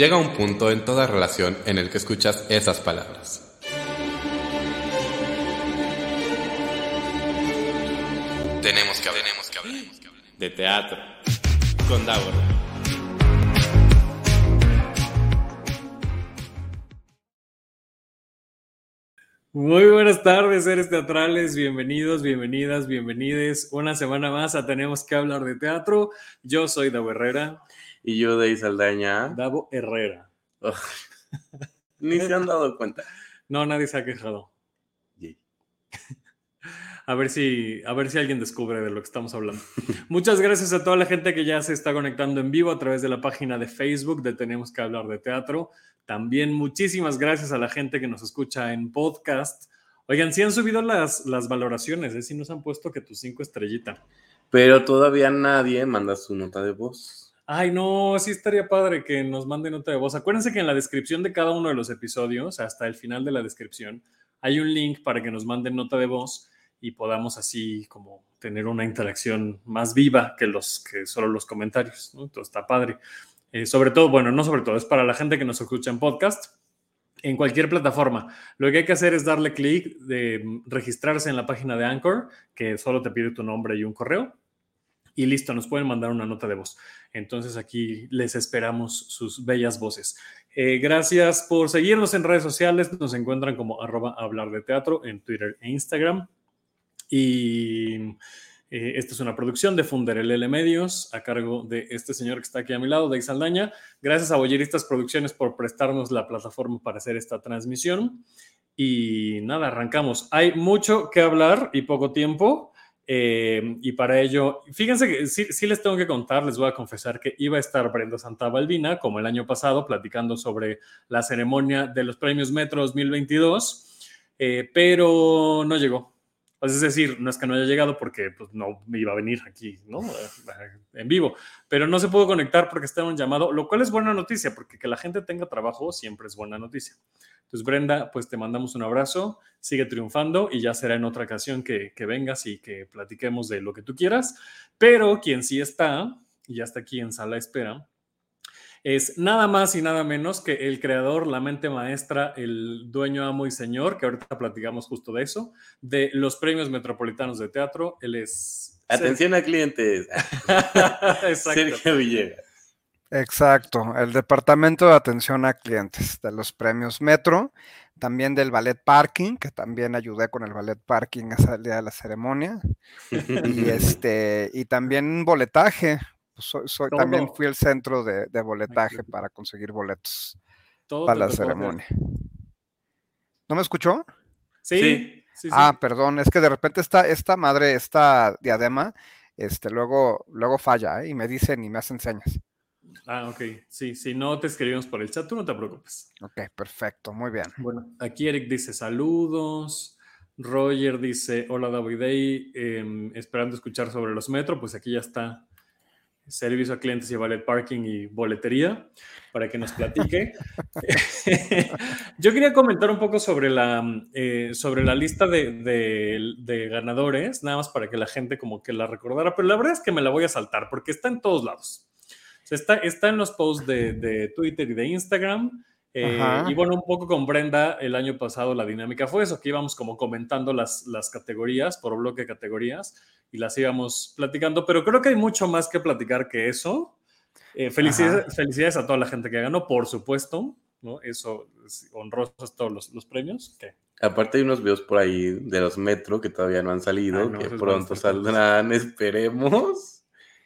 llega un punto en toda relación en el que escuchas esas palabras. Tenemos que hablar, tenemos que hablar, de teatro con Davor. Muy buenas tardes, seres teatrales, bienvenidos, bienvenidas, bienvenides. Una semana más a Tenemos que hablar de teatro. Yo soy Davo Herrera. Y yo de Saldaña. Davo Herrera. Ni se han dado cuenta. No, nadie se ha quejado. A ver, si, a ver si alguien descubre de lo que estamos hablando. Muchas gracias a toda la gente que ya se está conectando en vivo a través de la página de Facebook de Tenemos que hablar de teatro. También muchísimas gracias a la gente que nos escucha en podcast. Oigan, sí han subido las, las valoraciones, ¿eh? sí nos han puesto que tu cinco estrellita. Pero todavía nadie manda su nota de voz. Ay, no, sí estaría padre que nos mande nota de voz. Acuérdense que en la descripción de cada uno de los episodios, hasta el final de la descripción, hay un link para que nos manden nota de voz y podamos así como tener una interacción más viva que los que solo los comentarios. ¿no? Entonces está padre. Eh, sobre todo, bueno, no sobre todo, es para la gente que nos escucha en podcast, en cualquier plataforma. Lo que hay que hacer es darle clic de registrarse en la página de Anchor, que solo te pide tu nombre y un correo. Y listo, nos pueden mandar una nota de voz. Entonces aquí les esperamos sus bellas voces. Eh, gracias por seguirnos en redes sociales. Nos encuentran como arroba hablar de teatro en Twitter e Instagram. Y eh, esta es una producción de Funderelele Medios a cargo de este señor que está aquí a mi lado, de Saldaña. Gracias a Boyeristas Producciones por prestarnos la plataforma para hacer esta transmisión. Y nada, arrancamos. Hay mucho que hablar y poco tiempo. Eh, y para ello, fíjense que sí, sí, les tengo que contar, les voy a confesar que iba a estar Brenda Santa Balbina, como el año pasado, platicando sobre la ceremonia de los premios Metro 2022, eh, pero no llegó pues es decir, no es que no haya llegado porque pues, no iba a venir aquí, ¿no? En vivo, pero no se pudo conectar porque estaba un llamado, lo cual es buena noticia, porque que la gente tenga trabajo siempre es buena noticia. Entonces, Brenda, pues te mandamos un abrazo, sigue triunfando y ya será en otra ocasión que, que vengas y que platiquemos de lo que tú quieras, pero quien sí está, y ya está aquí en sala espera, es nada más y nada menos que el creador, la mente maestra, el dueño, amo y señor, que ahorita platicamos justo de eso, de los premios metropolitanos de teatro. Él es... Atención a clientes. Sergio Villegas. Exacto, el Departamento de Atención a Clientes de los premios Metro, también del Ballet Parking, que también ayudé con el Ballet Parking ese día de la ceremonia, y, este, y también boletaje, pues, soy, también fui el centro de, boletaje para conseguir boletos para la ceremonia. ¿No me escuchó? Sí. ah, perdón, es que de repente esta, esta madre, esta diadema, este, luego, luego falla ¿eh? y me dicen y me hacen señas. Ah, ok. Sí, si no te escribimos por el chat, tú no te preocupes. Ok, perfecto, muy bien. Bueno, aquí Eric dice saludos. Roger dice, hola David, eh, esperando escuchar sobre los metros, pues aquí ya está servicio a clientes y ballet parking y boletería, para que nos platique. Yo quería comentar un poco sobre la, eh, sobre la lista de, ganadores, nada más para que la gente como que la recordara, pero la verdad es que me la voy a saltar porque está en todos lados. Está, está en los posts de, Twitter y de Instagram. Eh, y bueno, un poco con Brenda, el año pasado la dinámica fue eso, que íbamos como comentando las, las categorías, por bloque de categorías, y las íbamos platicando, pero creo que hay mucho más que platicar que eso. Eh, felicidades, felicidades, a toda la gente que ganó, por supuesto, ¿no? Eso, honrosos todos los, premios. Aparte hay unos videos por ahí de los Metro que todavía no han salido, que pronto saldrán, esperemos.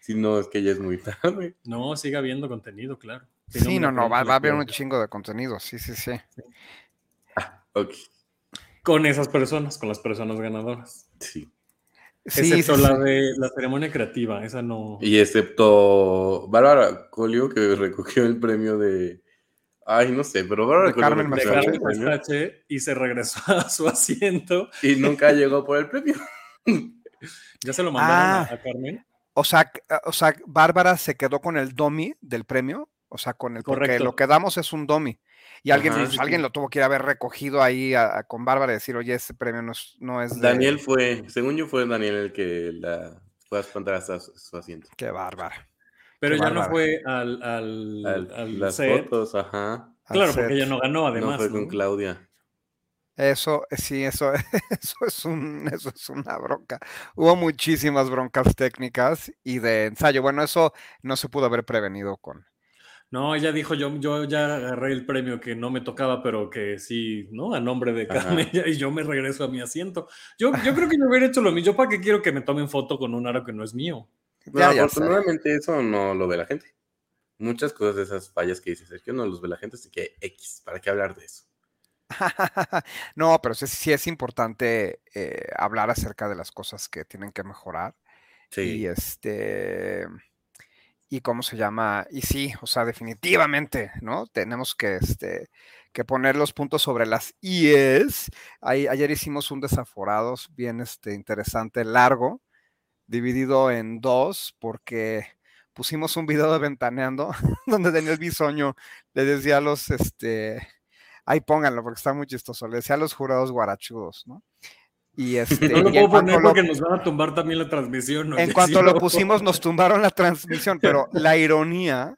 Si no, es que ya es muy tarde. No, siga habiendo contenido, claro. sí, no, no, va, a haber un chingo de contenido, sí, sí, sí. Ah, ok. Con esas personas, con las personas ganadoras. Sí. Excepto la de la ceremonia creativa, esa no. Y excepto Bárbara Colio, que recogió el premio de. Ay, no sé, pero Bárbara Colio. Carmen Mastache, y se regresó a su asiento. Y nunca llegó por el premio. ¿Ya se lo mandaron a, ah. Carmen? O sea, o sea, Bárbara se quedó con el domi del premio. O sea, con el. Correcto. Porque lo que damos es un domi. Y alguien, alguien lo tuvo que ir a haber recogido ahí con Bárbara y decir, oye, ese premio no es, no es Daniel fue, según yo fue Daniel el que la fue a espantar hasta su, asiento. Qué bárbara. Pero ya no fue al, al, las fotos, ajá. Claro, porque ella no ganó, además. No fue con Claudia. Eso, sí, eso, eso es un, eso es una bronca. Hubo muchísimas broncas técnicas y de ensayo. Bueno, eso no se pudo haber prevenido con. No, ella dijo, yo, yo ya agarré el premio que no me tocaba, pero que sí, ¿no? A nombre de Carmen, y yo me regreso a mi asiento. Yo, yo creo que yo hubiera hecho lo mismo. ¿Yo para qué quiero que me tomen foto con un aro que no es mío? No, afortunadamente eso no lo ve la gente. Muchas cosas de esas fallas que dice Sergio no los ve la gente, así que X, ¿para qué hablar de eso? no, pero sí, es importante eh, hablar acerca de las cosas que tienen que mejorar. Sí. Y este. Y cómo se llama. Y sí, o sea, definitivamente, ¿no? Tenemos que, este, que poner los puntos sobre las IES. ayer hicimos un desaforados bien este, interesante, largo, dividido en dos, porque pusimos un video de Ventaneando, donde Daniel Bisoño le decía a los, este, ahí pónganlo porque está muy chistoso, le decía a los jurados guarachudos, ¿no? Y este, no lo puedo poner porque nos van a tumbar también la transmisión. En cuanto lo pusimos, nos tumbaron la transmisión, pero la ironía,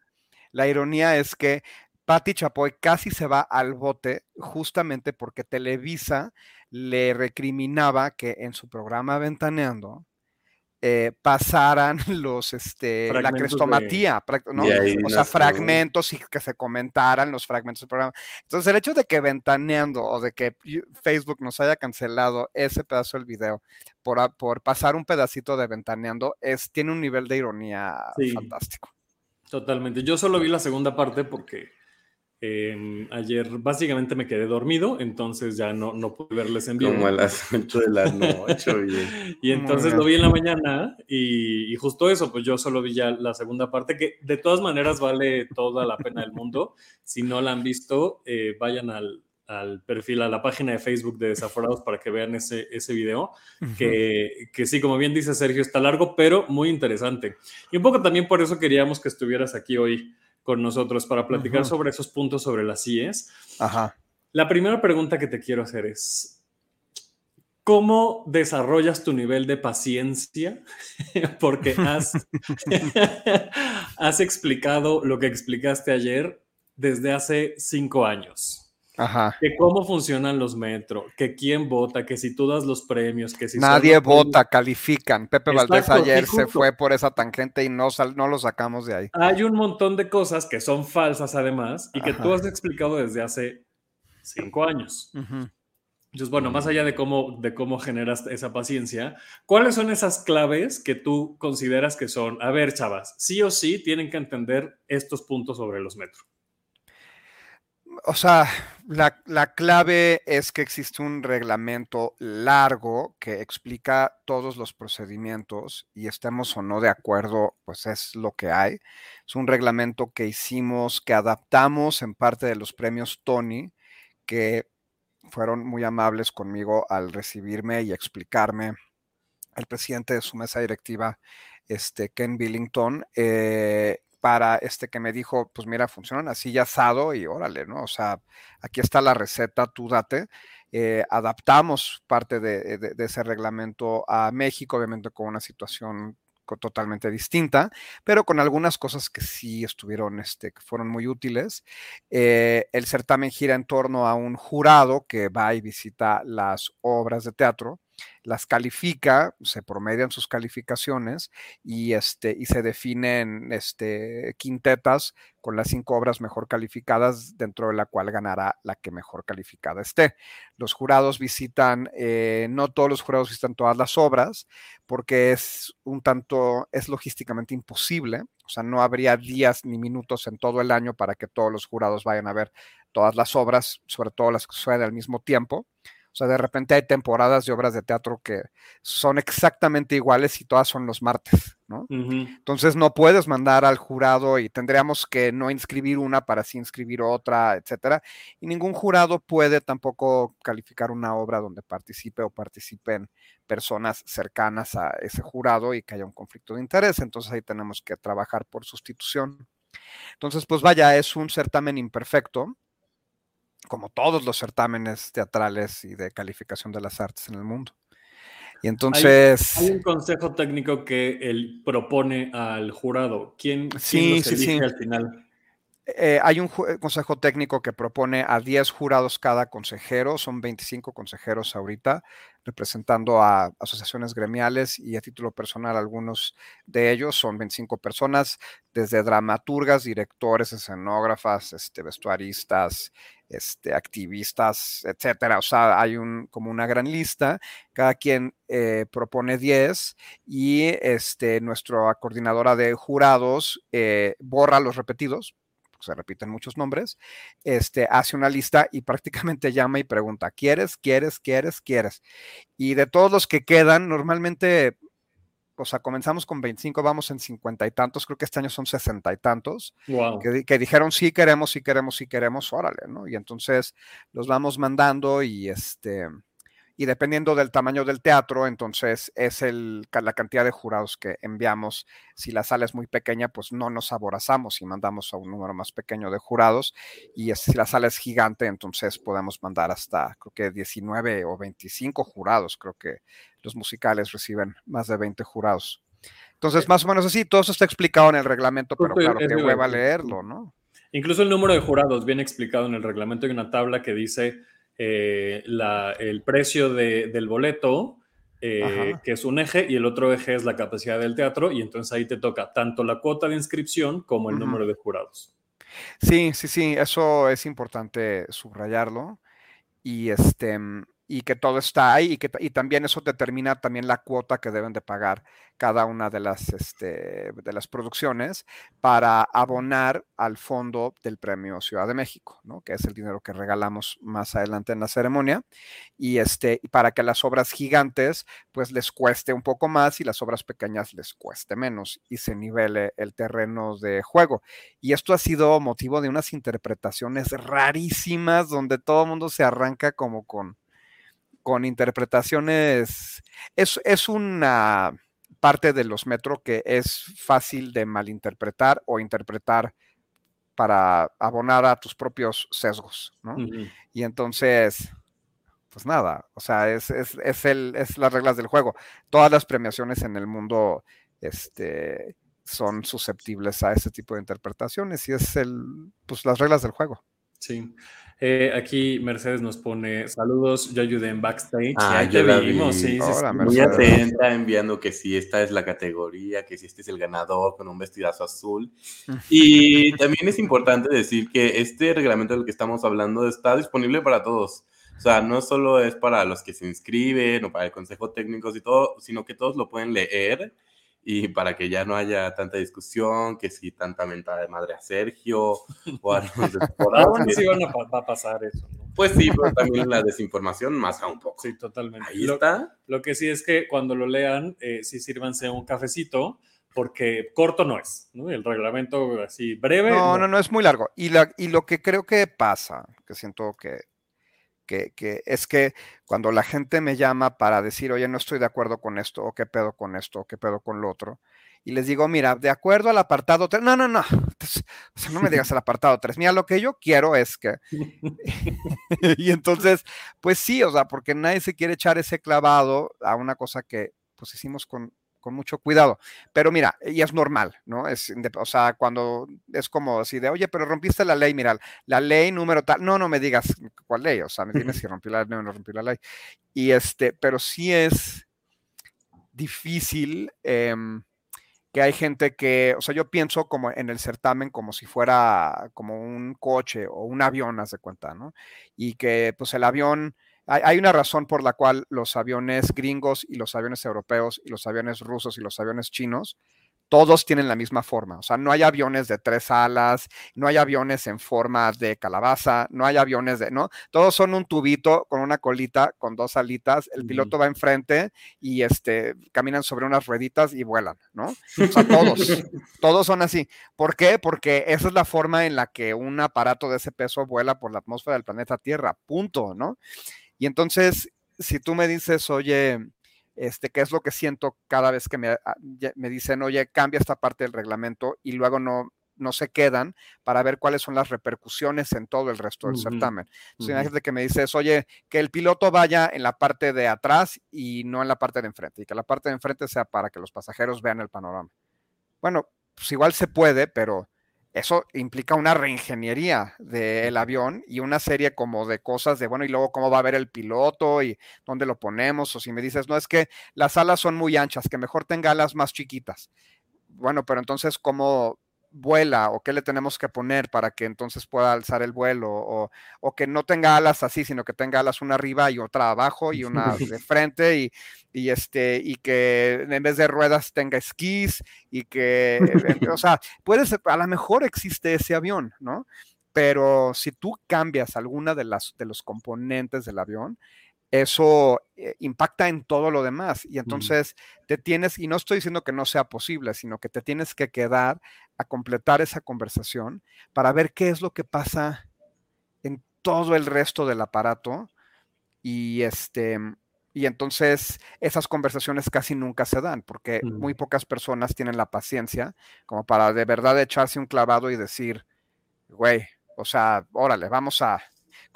la ironía es que Patti Chapoy casi se va al bote justamente porque Televisa le recriminaba que en su programa Ventaneando eh, pasaran los, este, la crestomatía, ¿no? o sea, fragmentos y que se comentaran los fragmentos del programa. Entonces, el hecho de que ventaneando o de que Facebook nos haya cancelado ese pedazo del video por, por pasar un pedacito de ventaneando, es, tiene un nivel de ironía fantástico. Totalmente. Yo solo vi la segunda parte porque Em, ayer básicamente me quedé dormido, entonces ya no, no pude verles en vivo. Como a las 8 de la noche. y entonces lo vi en la mañana y, justo eso, pues yo solo vi ya la segunda parte, que de todas maneras vale toda la pena del mundo. Si no la han visto, eh, vayan al, al, perfil, a la página de Facebook de Desaforados para que vean ese, ese video, que, que sí, como bien dice Sergio, está largo, pero muy interesante. Y un poco también por eso queríamos que estuvieras aquí hoy con nosotros para platicar sobre esos puntos sobre las CIES. Ajá. La primera pregunta que te quiero hacer es, ¿cómo desarrollas tu nivel de paciencia? Porque has, has explicado lo que explicaste ayer desde hace cinco años. Ajá. Que cómo funcionan los metros, que quién vota, que si tú das los premios, que si... Nadie vota, califican. Pepe Valdés ayer se fue por esa tangente y no, no lo sacamos de ahí. Hay un montón de cosas que son falsas además y que tú has explicado desde hace cinco años. Entonces, bueno, más allá de cómo, de cómo generas esa paciencia, ¿cuáles son esas claves que tú consideras que son, a ver, chavas, sí o sí tienen que entender estos puntos sobre los metros? O sea, la, clave es que existe un reglamento largo que explica todos los procedimientos y estemos o no de acuerdo, pues es lo que hay. Es un reglamento que hicimos, que adaptamos en parte de los premios Tony, que fueron muy amables conmigo al recibirme y explicarme el presidente de su mesa directiva, este, Ken Billington, eh, para este que me dijo, pues mira, funcionan así ya asado y órale, ¿no? O sea, aquí está la receta, tú date. Eh, adaptamos parte de, ese reglamento a México, obviamente con una situación totalmente distinta, pero con algunas cosas que sí estuvieron, este, que fueron muy útiles. Eh, el certamen gira en torno a un jurado que va y visita las obras de teatro las califica, se promedian sus calificaciones y, este, y se definen este, quintetas con las cinco obras mejor calificadas, dentro de la cual ganará la que mejor calificada esté. Los jurados visitan, eh, no todos los jurados visitan todas las obras, porque es un tanto, es logísticamente imposible, o sea, no habría días ni minutos en todo el año para que todos los jurados vayan a ver todas las obras, sobre todo las que suceden al mismo tiempo. O sea, de repente hay temporadas de obras de teatro que son exactamente iguales y todas son los martes, ¿no? Entonces no puedes mandar al jurado y tendríamos que no inscribir una para sí inscribir otra, etcétera. Y ningún jurado puede tampoco calificar una obra donde participe o participen personas cercanas a ese jurado y que haya un conflicto de interés. Entonces ahí tenemos que trabajar por sustitución. Entonces, pues vaya, es un certamen imperfecto como todos los certámenes teatrales y de calificación de las artes en el mundo. Y entonces... Hay, un consejo técnico que él propone al jurado. ¿Quién, sí, sí, sí. al final? Eh, hay un consejo técnico que propone a 10 jurados cada consejero, son 25 consejeros ahorita, representando a asociaciones gremiales y a título personal algunos de ellos, son 25 personas, desde dramaturgas, directores, escenógrafas, este, vestuaristas, este, activistas, etcétera. O sea, hay un, como una gran lista, cada quien eh, propone 10 y este, nuestra coordinadora de jurados eh, borra los repetidos se repiten muchos nombres, este, hace una lista y prácticamente llama y pregunta, ¿quieres, quieres, quieres, quieres? Y de todos los que quedan, normalmente, o sea, comenzamos con 25, vamos en 50 y tantos, creo que este año son 60 y tantos, que, que, dijeron sí queremos, sí queremos, sí queremos, órale, ¿no? Y entonces los vamos mandando y este y dependiendo del tamaño del teatro, entonces es el, la cantidad de jurados que enviamos. Si la sala es muy pequeña, pues no nos aborazamos y mandamos a un número más pequeño de jurados. Y si la sala es gigante, entonces podemos mandar hasta, creo que 19 o 25 jurados. Creo que los musicales reciben más de 20 jurados. Entonces, más o menos así, todo eso está explicado en el reglamento, pero claro, que hueva leerlo, ¿no? Incluso el número de jurados viene explicado en el reglamento. Hay una tabla que dice eh, el precio del boleto, eh, que es un eje, y el otro eje es la capacidad del teatro, y entonces ahí te toca tanto la cuota de inscripción como el número de jurados. Sí, sí, sí, eso es importante subrayarlo. Y este, y que todo está ahí y que y también eso determina también la cuota que deben de pagar cada una de las, este, de las producciones para abonar al fondo del Premio Ciudad de México, ¿no? que es el dinero que regalamos más adelante en la ceremonia, y este, para que las obras gigantes pues les cueste un poco más y las obras pequeñas les cueste menos y se nivele el terreno de juego. Y esto ha sido motivo de unas interpretaciones rarísimas donde todo el mundo se arranca como con con interpretaciones, es, es una parte de los metro que es fácil de malinterpretar o interpretar para abonar a tus propios sesgos, ¿no? Y entonces, pues nada, o sea, es, es, es, el, es las reglas del juego. Todas las premiaciones en el mundo este, son susceptibles a ese tipo de interpretaciones y es el, pues las reglas del juego. Sí. Eh, aquí Mercedes nos pone saludos, yo ayudé en backstage. Ah, ya te vimos, sí, Muy atenta, enviando que si esta es la categoría, que si este es el ganador con un vestidazo azul. Y también es importante decir que este reglamento del que estamos hablando está disponible para todos. O sea, no solo es para los que se inscriben o para el consejo técnico y todo, sino que todos lo pueden leer y para que ya no haya tanta discusión, que si tanta mentada de madre a Sergio o a los Aún sí van a, va a pasar eso, ¿no? Pues sí, pero también la desinformación más a un poco. Sí, totalmente. Ahí está. Lo que sí es que cuando lo lean, eh, sí sírvanse un cafecito, porque corto no es, ¿no? El reglamento así breve. No, no, no, es muy largo. Y, la, y lo que creo que pasa, que siento que que, es que cuando la gente me llama para decir, oye, no estoy de acuerdo con esto, o qué pedo con esto, o qué pedo con lo otro, y les digo, mira, de acuerdo al apartado 3, no, no, no, no me digas el apartado 3, mira, lo que yo quiero es que... y entonces, pues sí, o sea, porque nadie se quiere echar ese clavado a una cosa que pues hicimos con, con mucho cuidado. Pero mira, y es normal, ¿no? Es, o sea, cuando es como así de, oye, pero rompiste la ley, mira, la ley número tal, no, no me digas cuál ley, o sea, me tienes que romper la ley, no, no rompí la ley. Y este, pero sí es difícil em, que hay gente que, o sea, yo pienso como en el certamen como si fuera como un coche o un avión, haz de cuenta, ¿no? Y que pues el avión hay, una razón por la cual los aviones gringos y los aviones europeos y los aviones rusos y los aviones chinos, todos tienen la misma forma. O sea, no hay aviones de tres alas, no hay aviones en forma de calabaza, no hay aviones de, ¿no? Todos son un tubito con una colita, con dos alitas. El piloto va enfrente y este, caminan sobre unas rueditas y vuelan, ¿no? O sea, todos, todos son así. ¿Por qué? Porque esa es la forma en la que un aparato de ese peso vuela por la atmósfera del planeta Tierra, punto, ¿no? Y entonces, si tú me dices, oye, este, ¿qué es lo que siento cada vez que me, ah, me dicen, oye, cambia esta parte del reglamento y luego no, no se quedan para ver cuáles son las repercusiones en todo el resto del certamen. Entonces, imagínate que me dices, oye, que el piloto vaya en la parte de atrás y no en la parte de enfrente, y que la parte de enfrente sea para que los pasajeros vean el panorama. Bueno, pues igual se puede, pero eso implica una reingeniería del avión y una serie como de cosas de, bueno, y luego cómo va a ver el piloto y dónde lo ponemos, o si me dices, no, es que las alas son muy anchas, que mejor tenga alas más chiquitas. Bueno, pero entonces, ¿cómo vuela o qué le tenemos que poner para que entonces pueda alzar el vuelo o, que no tenga alas así, sino que tenga alas una arriba y otra abajo y una de frente y, y este y que en vez de ruedas tenga esquís y que, o sea, puede ser, a lo mejor existe ese avión, ¿no? Pero si tú cambias alguna de las de los componentes del avión, eso eh, impacta en todo lo demás. Y entonces te tienes, y no estoy diciendo que no sea posible, sino que te tienes que quedar a completar esa conversación para ver qué es lo que pasa en todo el resto del aparato. Y este. Y entonces esas conversaciones casi nunca se dan, porque muy pocas personas tienen la paciencia como para de verdad echarse un clavado y decir, güey, o sea, órale, vamos a,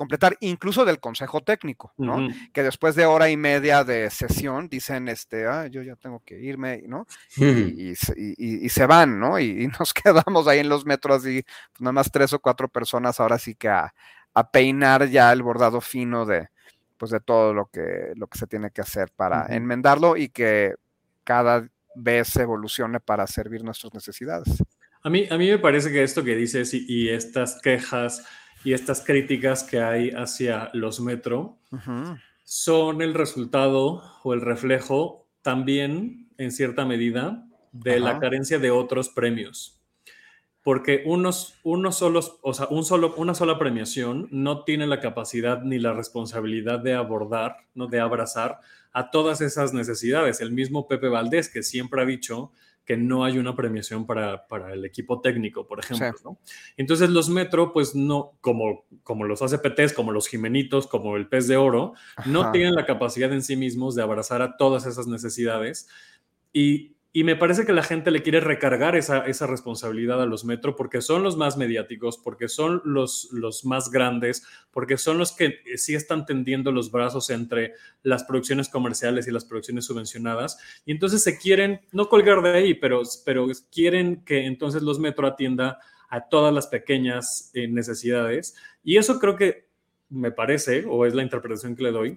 completar, incluso del consejo técnico, ¿no? Que después de hora y media de sesión dicen, este, ah, yo ya tengo que irme, ¿no? y, se van, ¿no? Y, nos quedamos ahí en los metros y pues, nada más tres o cuatro personas ahora sí que a, peinar ya el bordado fino de, pues de todo lo que, lo que se tiene que hacer para enmendarlo y que cada vez evolucione para servir nuestras necesidades. A mí, a mí me parece que esto que dices y estas quejas y estas críticas que hay hacia los metro son el resultado o el reflejo también, en cierta medida, de la carencia de otros premios. Porque unos, unos solos, o sea, un solo, una sola premiación no tiene la capacidad ni la responsabilidad de abordar, ¿no? de abrazar a todas esas necesidades. El mismo Pepe Valdés, que siempre ha dicho que no hay una premiación para, el equipo técnico, por ejemplo. Entonces los Metro, pues no, como, como los ACPTs, como los Jimenitos, como el Pez de Oro, no tienen la capacidad en sí mismos de abrazar a todas esas necesidades. Y y me parece que la gente le quiere recargar esa, responsabilidad a los Metro porque son los más mediáticos, porque son los, los más grandes, porque son los que eh, sí están tendiendo los brazos entre las producciones comerciales y las producciones subvencionadas. Y entonces se quieren, no colgar de ahí, pero, pero quieren que entonces los Metro atienda a todas las pequeñas eh, necesidades. Y eso creo que me parece, o es la interpretación que le doy.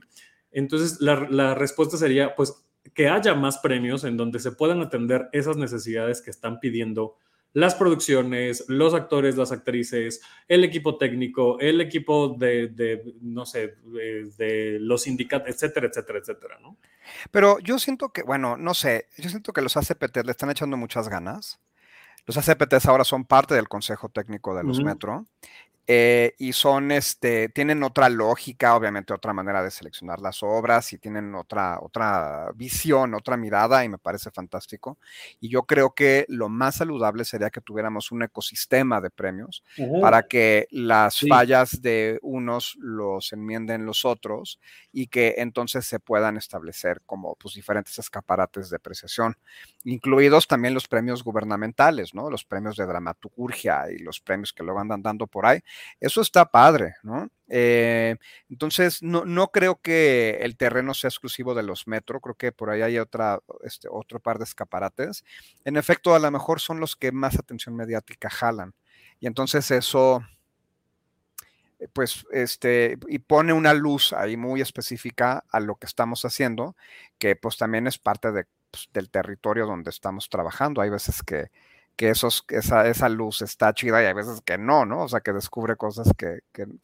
Entonces la, la respuesta sería, pues que haya más premios en donde se puedan atender esas necesidades que están pidiendo las producciones, los actores, las actrices, el equipo técnico, el equipo de, no sé, de, los sindicatos, etcétera, etcétera, etcétera, ¿no? Pero yo siento que, bueno, no sé, yo siento que los ACPT le están echando muchas ganas. Los ACPTs ahora son parte del Consejo Técnico de los Metro eh, y son, este, tienen otra lógica, obviamente otra manera de seleccionar las obras y tienen otra, otra visión, otra mirada y me parece fantástico. Y yo creo que lo más saludable sería que tuviéramos un ecosistema de premios para que las fallas de unos los enmienden los otros y que entonces se puedan establecer como pues, diferentes escaparates de apreciación, incluidos también los premios gubernamentales, ¿no? Los premios de dramaturgia y los premios que luego andan dando por ahí eso está padre, ¿no? Eh, entonces, no, no, creo que el terreno sea exclusivo de los metro, creo que por ahí hay otra, este, otro par de escaparates. En efecto, a lo mejor son los que más atención mediática jalan. Y entonces eso, eh, pues, este, y pone una luz ahí muy específica a lo que estamos haciendo, que pues también es parte de, pues, del territorio donde estamos trabajando. Hay veces que que esos, esa, esa luz está chida y hay veces que no, ¿no? O sea, que descubre cosas que,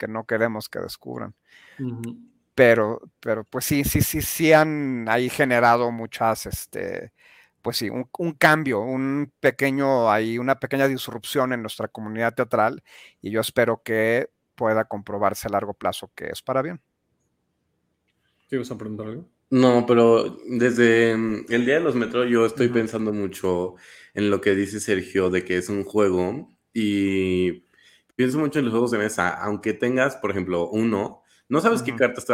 no queremos que descubran. Pero, pero pues sí, sí, sí, sí han ahí generado muchas, este, pues sí, un, un, cambio, un pequeño, ahí, una pequeña disrupción en nuestra comunidad teatral y yo espero que pueda comprobarse a largo plazo que es para bien. ¿Te vas a preguntar algo? No, pero desde mm, el día de los metros yo estoy pensando mucho en lo que dice Sergio de que es un juego y pienso mucho en los juegos de mesa, aunque tengas, por ejemplo, uno, no sabes qué cartas te,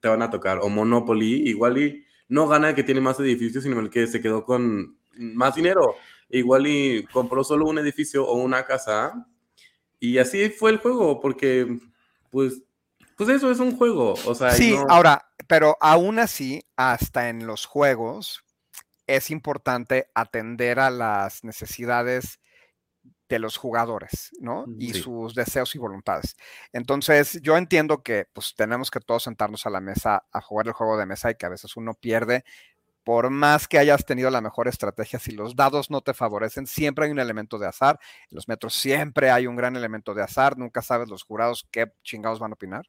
te van a tocar, o Monopoly, igual y no gana el que tiene más edificios, sino el que se quedó con más dinero. igual y compró solo un edificio o una casa y así fue el juego, porque pues, pues eso es un juego. O sea, sí, ahora, pero aún así, hasta en los juegos es importante atender a las necesidades de los jugadores, ¿no? Y sus deseos y voluntades. Entonces, yo entiendo que pues tenemos que todos sentarnos a la mesa a jugar el juego de mesa y que a veces uno pierde. Por más que hayas tenido la mejor estrategia, si los dados no te favorecen, siempre hay un elemento de azar. En los metros siempre hay un gran elemento de azar. Nunca sabes los jurados qué chingados van a opinar.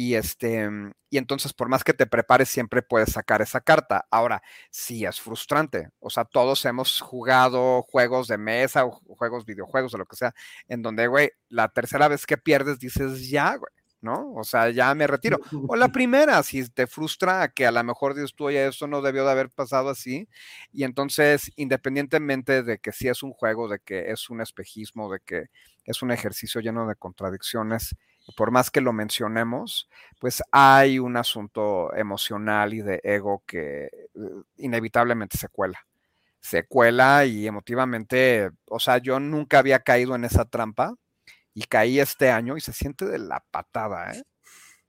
Y, este, y entonces, por más que te prepares, siempre puedes sacar esa carta. Ahora, sí es frustrante. O sea, todos hemos jugado juegos de mesa o juegos, videojuegos o lo que sea, en donde, güey, la tercera vez que pierdes dices, ya, güey, ¿no? O sea, ya me retiro. O la primera, si te frustra que a lo mejor dices tú, oye, esto no debió de haber pasado así. Y entonces, independientemente de que si es un juego, de que es un espejismo, de que es un ejercicio lleno de contradicciones, por más que lo mencionemos, pues hay un asunto emocional y de ego que eh, inevitablemente se cuela. Se cuela y emotivamente, o sea, yo nunca había caído en esa trampa y caí este año y se siente de la patada, ¿eh?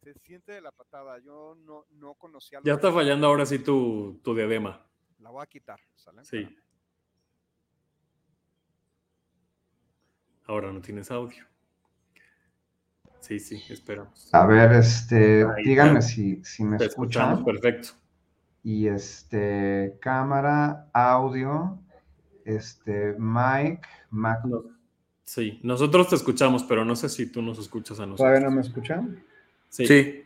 Se siente de la patada. Yo no, no conocía. Ya está fallando ahora sí tu, tu diadema. La voy a quitar, ¿sale? Sí. Ahora no tienes audio. Sí, sí, esperamos. A ver, este, díganme si, si me escuchan. Perfecto. Y este, cámara, audio, este, mic, Mac. sí, nosotros te escuchamos, pero no sé si tú nos escuchas a nosotros. ¿Todavía no me escuchan? Sí. sí.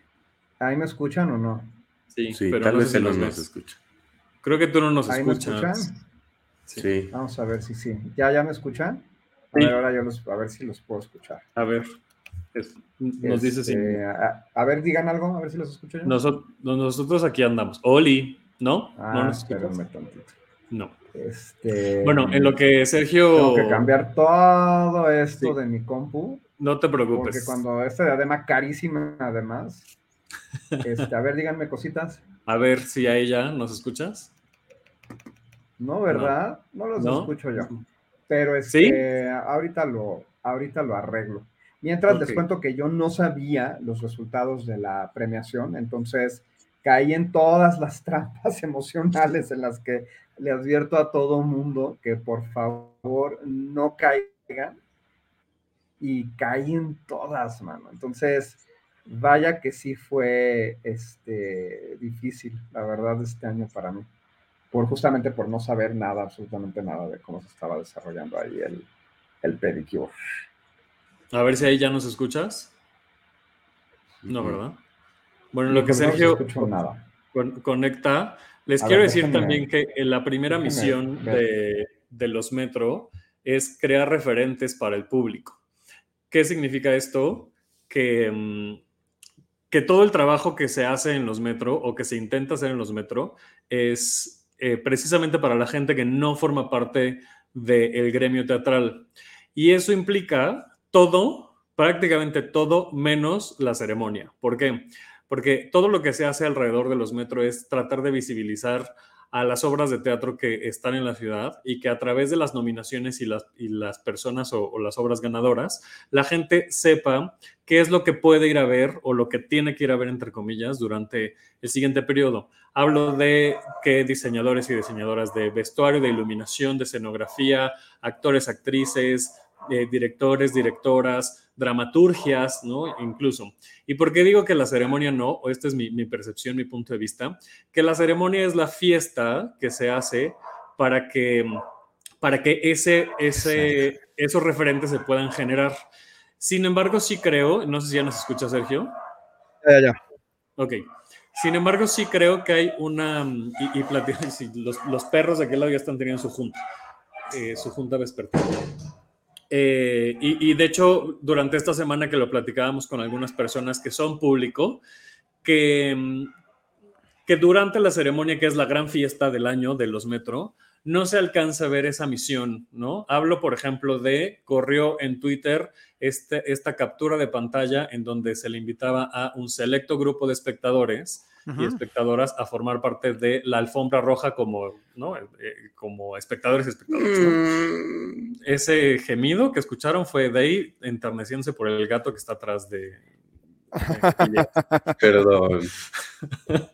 ¿Ahí me escuchan o no? Sí, sí pero tal vez él no nos escucha. Creo que tú no nos ¿Ahí escuchas. ¿Me escuchan? Sí. Vamos a ver si sí. ¿Ya, ya me escuchan? A ver, ahora yo los, a ver si los puedo escuchar. A ver nos dice si... Este, a, ver, digan algo, a ver si los escucho yo. Nosotros, aquí andamos. Oli, ¿no? Ah, no nos tantito. No. Este, bueno, en lo que Sergio. Tengo que cambiar todo esto de mi compu. No te preocupes. Porque cuando esta diadema carísima, además. Este, a ver, díganme cositas. A ver si a ella nos escuchas. No, ¿verdad? No, los escucho yo. Pero este, ahorita lo, ahorita lo arreglo. Mientras les cuento que yo no sabía los resultados de la premiación, entonces caí en todas las trampas emocionales en las que le advierto a todo mundo que por favor no caigan. Y caí en todas, mano. Entonces, vaya que sí fue este, difícil, la verdad, este año para mí. Por, justamente por no saber nada, absolutamente nada de cómo se estaba desarrollando ahí el, el pedicure. A ver si ahí ya nos escuchas. No, ¿verdad? Bueno, lo que Sergio conecta, les quiero decir también que en la primera misión de, los Metro es crear referentes para el público. ¿Qué significa esto? Que, mm, que todo el trabajo que se hace en los Metro o que se intenta hacer en los Metro es eh, precisamente para la gente que no forma parte del gremio teatral. Y eso implica todo, prácticamente todo, menos la ceremonia. ¿Por qué? Porque todo lo que se hace alrededor de los metros es tratar de visibilizar a las obras de teatro que están en la ciudad y que a través de las nominaciones y las, y las personas o, las obras ganadoras, la gente sepa qué es lo que puede ir a ver o lo que tiene que ir a ver, entre comillas, durante el siguiente periodo. Hablo de que diseñadores y diseñadoras de vestuario, de iluminación, de escenografía, actores, actrices, eh, directores, directoras, dramaturgias, ¿no? Incluso. ¿Y por qué digo que la ceremonia no? O esta es mi, percepción, mi punto de vista, que la ceremonia es la fiesta que se hace para que, para que ese, ese, esos referentes se puedan generar. Sin embargo, sí creo, no sé si ya nos escucha Sergio. Ya, ya. Ok. Sin embargo, sí creo que hay una, y, y los, los, perros de aquel lado ya están teniendo su junta, eh, su junta vespertina. Eh, y, de hecho, durante esta semana que lo platicábamos con algunas personas que son público, que, que durante la ceremonia, que es la gran fiesta del año de los Metro, no se alcanza a ver esa misión, ¿no? Hablo, por ejemplo, de, corrió en Twitter este, esta captura de pantalla en donde se le invitaba a un selecto grupo de espectadores y espectadoras a formar parte de la alfombra roja como, ¿no? Eh, como espectadores y espectadoras. Mm. Ese gemido que escucharon fue de ahí enterneciéndose por el gato que está atrás de... Perdón.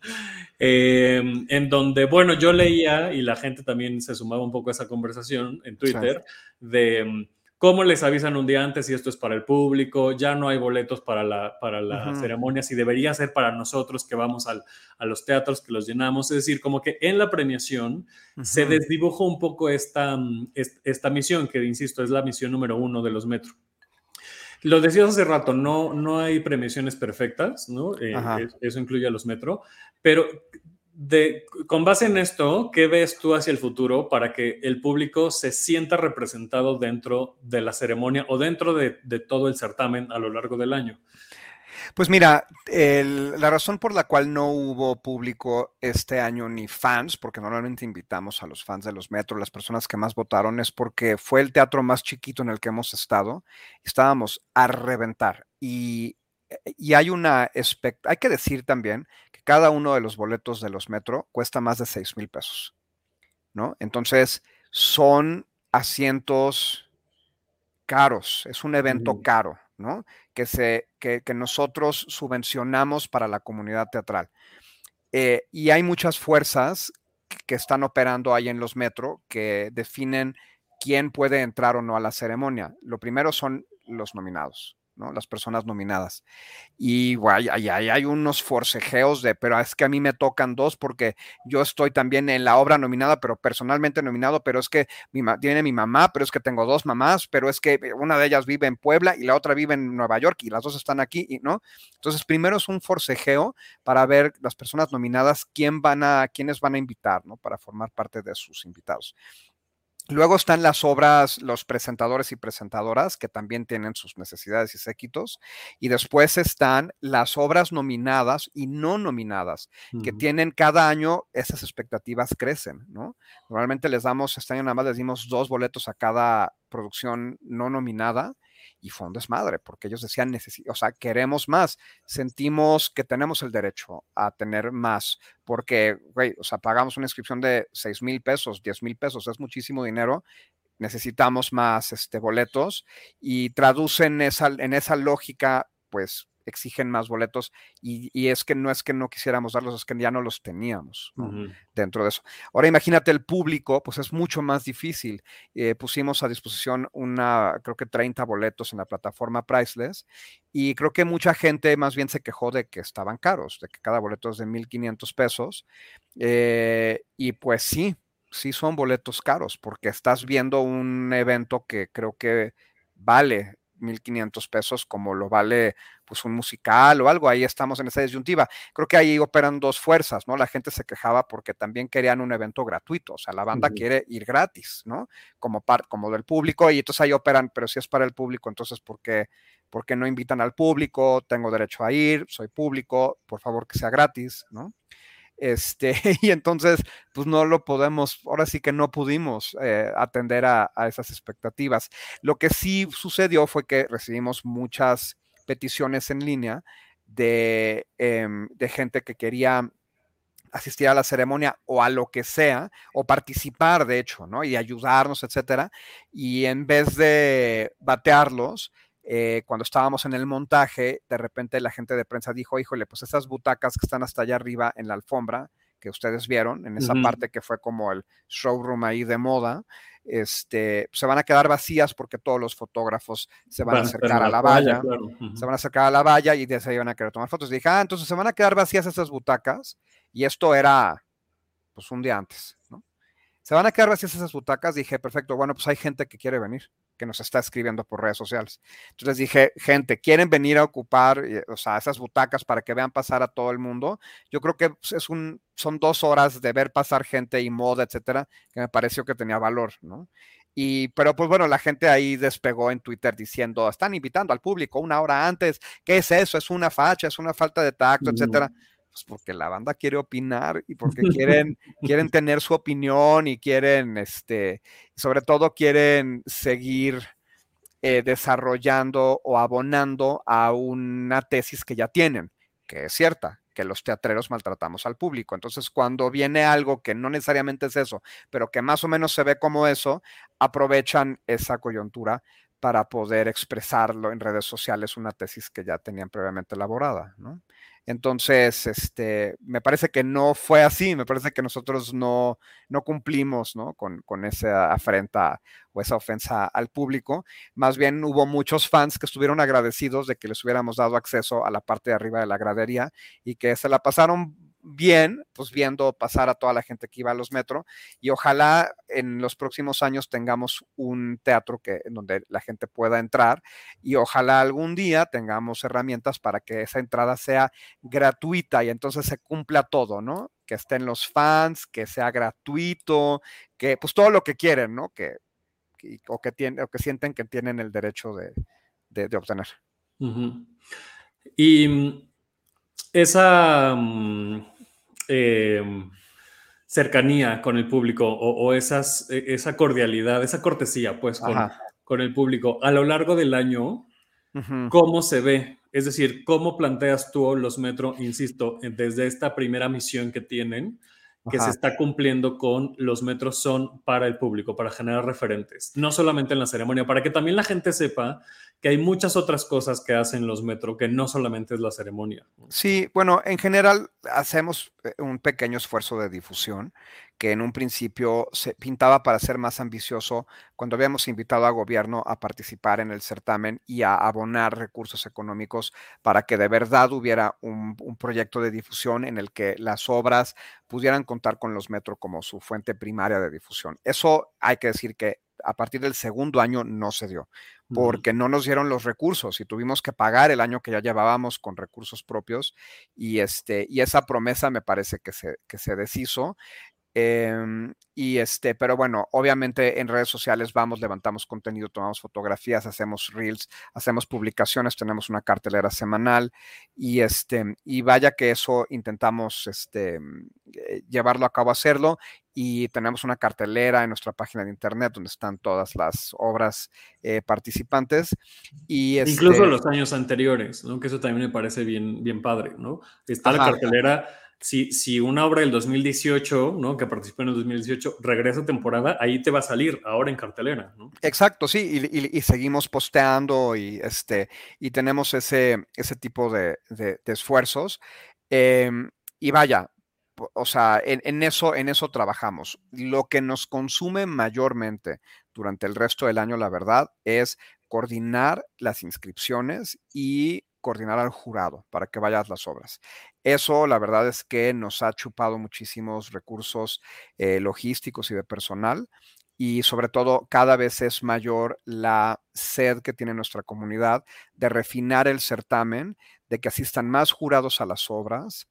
Em, en donde, bueno, yo leía y la gente también se sumaba un poco a esa conversación en Twitter de em, cómo les avisan un día antes si esto es para el público, ya no hay boletos para la, para la ceremonia, si debería ser para nosotros que vamos a los teatros, que los llenamos. Es decir, como que en la premiación se desdibujó un poco esta, mm, esta misión, que insisto, es la misión número uno de los metros. Lo decías hace rato, no, no hay premiaciones perfectas, ¿no? Eh, eso incluye a los metro, pero de, con base en esto, ¿qué ves tú hacia el futuro para que el público se sienta representado dentro de la ceremonia o dentro de, todo el certamen a lo largo del año? Pues mira, la razón por la cual no hubo público este año ni fans, porque normalmente invitamos a los fans de los metros, las personas que más votaron, es porque fue el teatro más chiquito en el que hemos estado. Estábamos a reventar y y hay una, hay que decir también que cada uno de los boletos de los metro cuesta más de 6 mil pesos, ¿no? Entonces, son asientos caros, es un evento caro, ¿no? Que, se, que, nosotros subvencionamos para la comunidad teatral. Eh, y hay muchas fuerzas que están operando ahí en los metro que definen quién puede entrar o no a la ceremonia. Lo primero son los nominados. Las personas nominadas. Y bueno, hay, hay, unos forcejeos de, pero es que a mí me tocan dos porque yo estoy también en la obra nominada, pero personalmente nominado, pero es que mi, tiene mi mamá, pero es que tengo dos mamás, pero es que una de ellas vive en Puebla y la otra vive en Nueva York y las dos están aquí, ¿no? Entonces, primero es un forcejeo para ver las personas nominadas, quién van a, quiénes van a invitar, ¿no? Para formar parte de sus invitados. Luego están las obras, los presentadores y presentadoras, que también tienen sus necesidades y séquitos. Y después están las obras nominadas y no nominadas, que tienen cada año, esas expectativas crecen, ¿no? Normalmente les damos, este año nada más les dimos dos boletos a cada producción no nominada y fue un desmadre, porque ellos decían, o sea, queremos más, sentimos que tenemos el derecho a tener más, porque, güey, o sea, pagamos una inscripción de 6 mil pesos, 10 mil pesos, es muchísimo dinero, necesitamos más este, boletos y traducen esa, en esa lógica, pues exigen más boletos y, es que no es que no quisiéramos darlos, es que ya no los teníamos dentro de eso. Ahora imagínate el público, pues es mucho más difícil. Eh, pusimos a disposición una, creo que 30 boletos en la plataforma Priceless y creo que mucha gente más bien se quejó de que estaban caros, de que cada boleto es de 1.500 pesos. Eh, y pues sí, sí son boletos caros porque estás viendo un evento que creo que vale 1.500 pesos como lo vale pues un musical o algo, ahí estamos en esa disyuntiva. Creo que ahí operan dos fuerzas, ¿no? La gente se quejaba porque también querían un evento gratuito, o sea, la banda quiere ir gratis, ¿no? Como, par, como del público y entonces ahí operan, pero si es para el público, entonces ¿por qué, ¿por qué no invitan al público? Tengo derecho a ir, soy público, por favor que sea gratis, ¿no? Este, y entonces, pues no lo podemos, ahora sí que no pudimos eh, atender a, esas expectativas. Lo que sí sucedió fue que recibimos muchas peticiones en línea de, em, de gente que quería asistir a la ceremonia o a lo que sea, o participar, de hecho, ¿no? Y ayudarnos, etcétera. Y en vez de batearlos, eh, cuando estábamos en el montaje, de repente la gente de prensa dijo, híjole, pues esas butacas que están hasta allá arriba en la alfombra, que ustedes vieron, en esa parte que fue como el showroom ahí de moda, este, se van a quedar vacías porque todos los fotógrafos se van, a acercar a la valla, se van a acercar a la valla y de ahí van a querer tomar fotos. Y dije, ah, entonces se van a quedar vacías esas butacas y esto era pues un día antes. Se van a quedar vacías esas butacas, dije, perfecto, bueno, pues hay gente que quiere venir que nos está escribiendo por redes sociales. Entonces dije, gente, ¿quieren venir a ocupar eh, o sea, esas butacas para que vean pasar a todo el mundo? Yo creo que es un, son dos horas de ver pasar gente y moda, etcétera, que me pareció que tenía valor, ¿no? Y, pero pues bueno, la gente ahí despegó en Twitter diciendo, están invitando al público una hora antes, ¿qué es eso? Es una facha, es una falta de tacto, etcétera. Pues porque la banda quiere opinar y porque quieren, quieren tener su opinión y quieren, este, sobre todo quieren seguir eh, desarrollando o abonando a una tesis que ya tienen, que es cierta, que los teatreros maltratamos al público. Entonces, cuando viene algo que no necesariamente es eso, pero que más o menos se ve como eso, aprovechan esa coyuntura para poder expresarlo en redes sociales, una tesis que ya tenían previamente elaborada, ¿no? Entonces, este, me parece que no fue así, me parece que nosotros no, no cumplimos ¿no? Con, con, esa afrenta o esa ofensa al público. Más bien hubo muchos fans que estuvieron agradecidos de que les hubiéramos dado acceso a la parte de arriba de la gradería y que se la pasaron bien, pues viendo pasar a toda la gente que iba a los metro y ojalá en los próximos años tengamos un teatro que, en donde la gente pueda entrar y ojalá algún día tengamos herramientas para que esa entrada sea gratuita y entonces se cumpla todo, ¿no? Que estén los fans, que sea gratuito, que pues todo lo que quieren, ¿no? Que, o, que tienen, o que sienten que tienen el derecho de, obtener. Y mm, esa mm, em, cercanía con el público o, esas, e, esa cordialidad, esa cortesía, pues, con, el público a lo largo del año, ¿cómo se ve? Es decir, ¿cómo planteas tú los metro, insisto, desde esta primera misión que tienen? Que se está cumpliendo con los metros son para el público, para generar referentes, no solamente en la ceremonia, para que también la gente sepa que hay muchas otras cosas que hacen los metro, que no solamente es la ceremonia. Sí, bueno, en general hacemos eh, un pequeño esfuerzo de difusión que en un principio se pintaba para ser más ambicioso cuando habíamos invitado a gobierno a participar en el certamen y a abonar recursos económicos para que de verdad hubiera un, proyecto de difusión en el que las obras pudieran contar con los metros como su fuente primaria de difusión. Eso hay que decir que a partir del segundo año no se dio, porque no nos dieron los recursos y tuvimos que pagar el año que ya llevábamos con recursos propios y, este, y esa promesa me parece que se, que se deshizo. Em, y este, pero bueno, obviamente en redes sociales vamos, levantamos contenido, tomamos fotografías, hacemos reels, hacemos publicaciones, tenemos una cartelera semanal y este, y vaya que eso intentamos este, eh, llevarlo a cabo, hacerlo y tenemos una cartelera en nuestra página de internet donde están todas las obras eh, participantes. Y Incluso este los años anteriores, ¿no? Que eso también me parece bien, bien padre, ¿no? Está la cartelera si, si una obra del 2018, ¿no? Que participó en el 2018, regresa temporada, ahí te va a salir ahora en cartelera. Exacto, sí, y, seguimos posteando y, este, y tenemos ese, ese tipo de, esfuerzos. Em, y vaya, o sea, en, eso, en eso trabajamos. Lo que nos consume mayormente durante el resto del año, la verdad, es coordinar las inscripciones y coordinar al jurado para que vayas las obras. Eso, la verdad es que nos ha chupado muchísimos recursos eh, logísticos y de personal y sobre todo cada vez es mayor la sed que tiene nuestra comunidad de refinar el certamen, de que asistan más jurados a las obras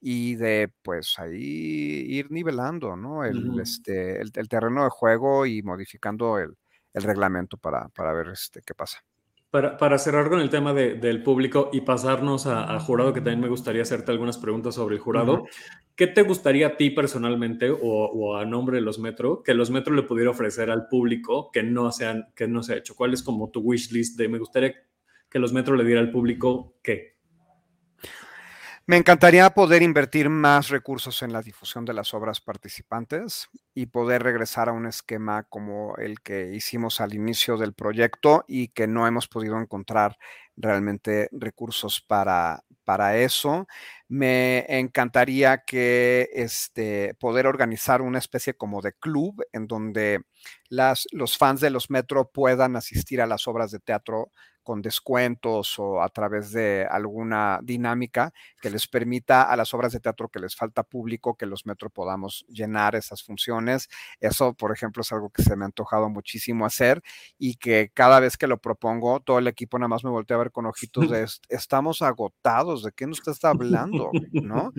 y de pues ahí ir nivelando ¿no? el, este, el, terreno de juego y modificando el, reglamento para, para ver este, qué pasa. Para, cerrar con el tema del público y pasarnos a, jurado, que también me gustaría hacerte algunas preguntas sobre el jurado, ¿qué te gustaría a ti personalmente o, a nombre de los Metro que los Metro le pudiera ofrecer al público que no, sean, que no se ha hecho? ¿Cuál es como tu wish list de me gustaría que los Metro le diera al público qué? Me encantaría poder invertir más recursos en la difusión de las obras participantes y poder regresar a un esquema como el que hicimos al inicio del proyecto y que no hemos podido encontrar realmente recursos para, para eso. Me encantaría que este, poder organizar una especie como de club en donde las, los fans de los Metro puedan asistir a las obras de teatro con descuentos o a través de alguna dinámica que les permita a las obras de teatro que les falta público, que los metro podamos llenar esas funciones. Eso, por ejemplo, es algo que se me ha antojado muchísimo hacer y que cada vez que lo propongo, todo el equipo nada más me voltea a ver con ojitos de estamos agotados, ¿de qué nos está hablando? ¿No?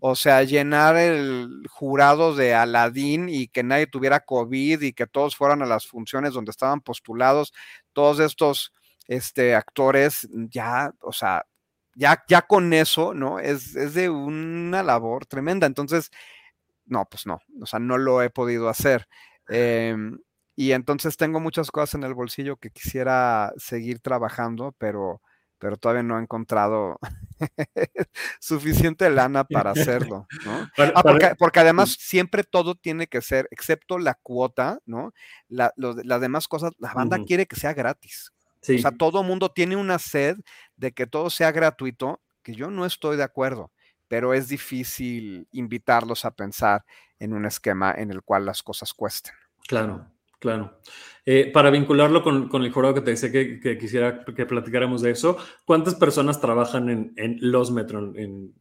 O sea, llenar el jurado de Aladín y que nadie tuviera COVID y que todos fueran a las funciones donde estaban postulados, todos estos este, actores, ya, o sea, ya, ya con eso, ¿no? Es, es de una labor tremenda. Entonces, no, pues no, o sea, no lo he podido hacer. Em, y entonces tengo muchas cosas en el bolsillo que quisiera seguir trabajando, pero, pero todavía no he encontrado suficiente lana para hacerlo, ¿no? Ah, porque, además siempre todo tiene que ser, excepto la cuota, ¿no? las demás cosas, la banda quiere que sea gratis. O sea, todo mundo tiene una sed de que todo sea gratuito, que yo no estoy de acuerdo, pero es difícil invitarlos a pensar en un esquema en el cual las cosas cuesten. Claro, claro. Eh, para vincularlo con, el jurado que te decía que, quisiera que platicáramos de eso, ¿cuántas personas trabajan en, los Metro, en,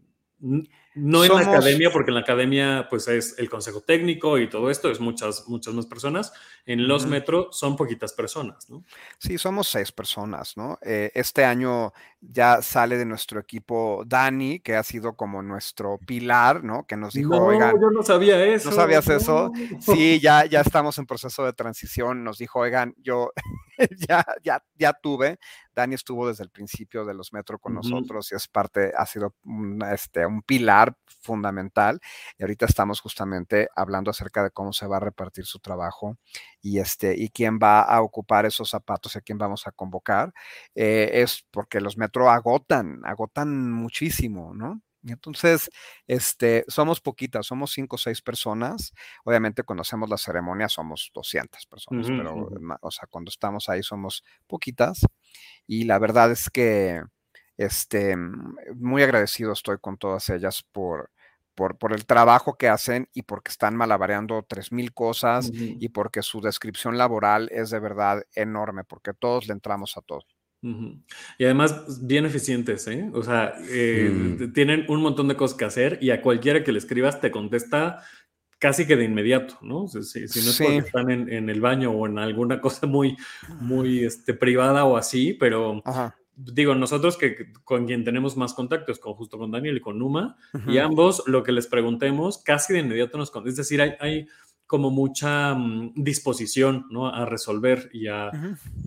no en la academia, porque en la academia pues es el consejo técnico y todo esto, es muchas, muchas más personas. En los metro son poquitas personas, ¿no? Sí, somos seis personas, ¿no? Eh, este año ya sale de nuestro equipo Dani, que ha sido como nuestro pilar, ¿no? Que nos dijo, no, yo no sabía eso. ¿No sabías eso? Sí, ya, ya estamos en proceso de transición. Nos dijo, oigan, yo ya, ya, ya tuve. Dani estuvo desde el principio de los metro con nosotros y es parte, ha sido este, un pilar fundamental. Y ahorita estamos justamente hablando acerca de cómo se va a repartir su trabajo y, este, y quién va a ocupar esos zapatos y a quién vamos a convocar. Eh, es porque los metro agotan, agotan muchísimo, ¿no? Entonces, este, somos poquitas, somos cinco o seis personas. Obviamente, cuando hacemos la ceremonia somos 200 personas, pero, o sea, cuando estamos ahí somos poquitas. Y la verdad es que, este, muy agradecido estoy con todas ellas por, por, por, el trabajo que hacen y porque están malabareando tres mil cosas y porque su descripción laboral es de verdad enorme, porque todos le entramos a todo. Y además bien eficientes, ¿eh? O sea, eh, tienen un montón de cosas que hacer y a cualquiera que le escribas te contesta casi que de inmediato, ¿no? Si, no es porque están en, el baño o en alguna cosa muy, muy este, privada o así, pero digo, nosotros que con quien tenemos más contactos, con justo con Daniel y con Numa, y ambos lo que les preguntemos casi de inmediato nos contestan. Es decir, hay, hay como mucha mm, disposición ¿no? a resolver y a,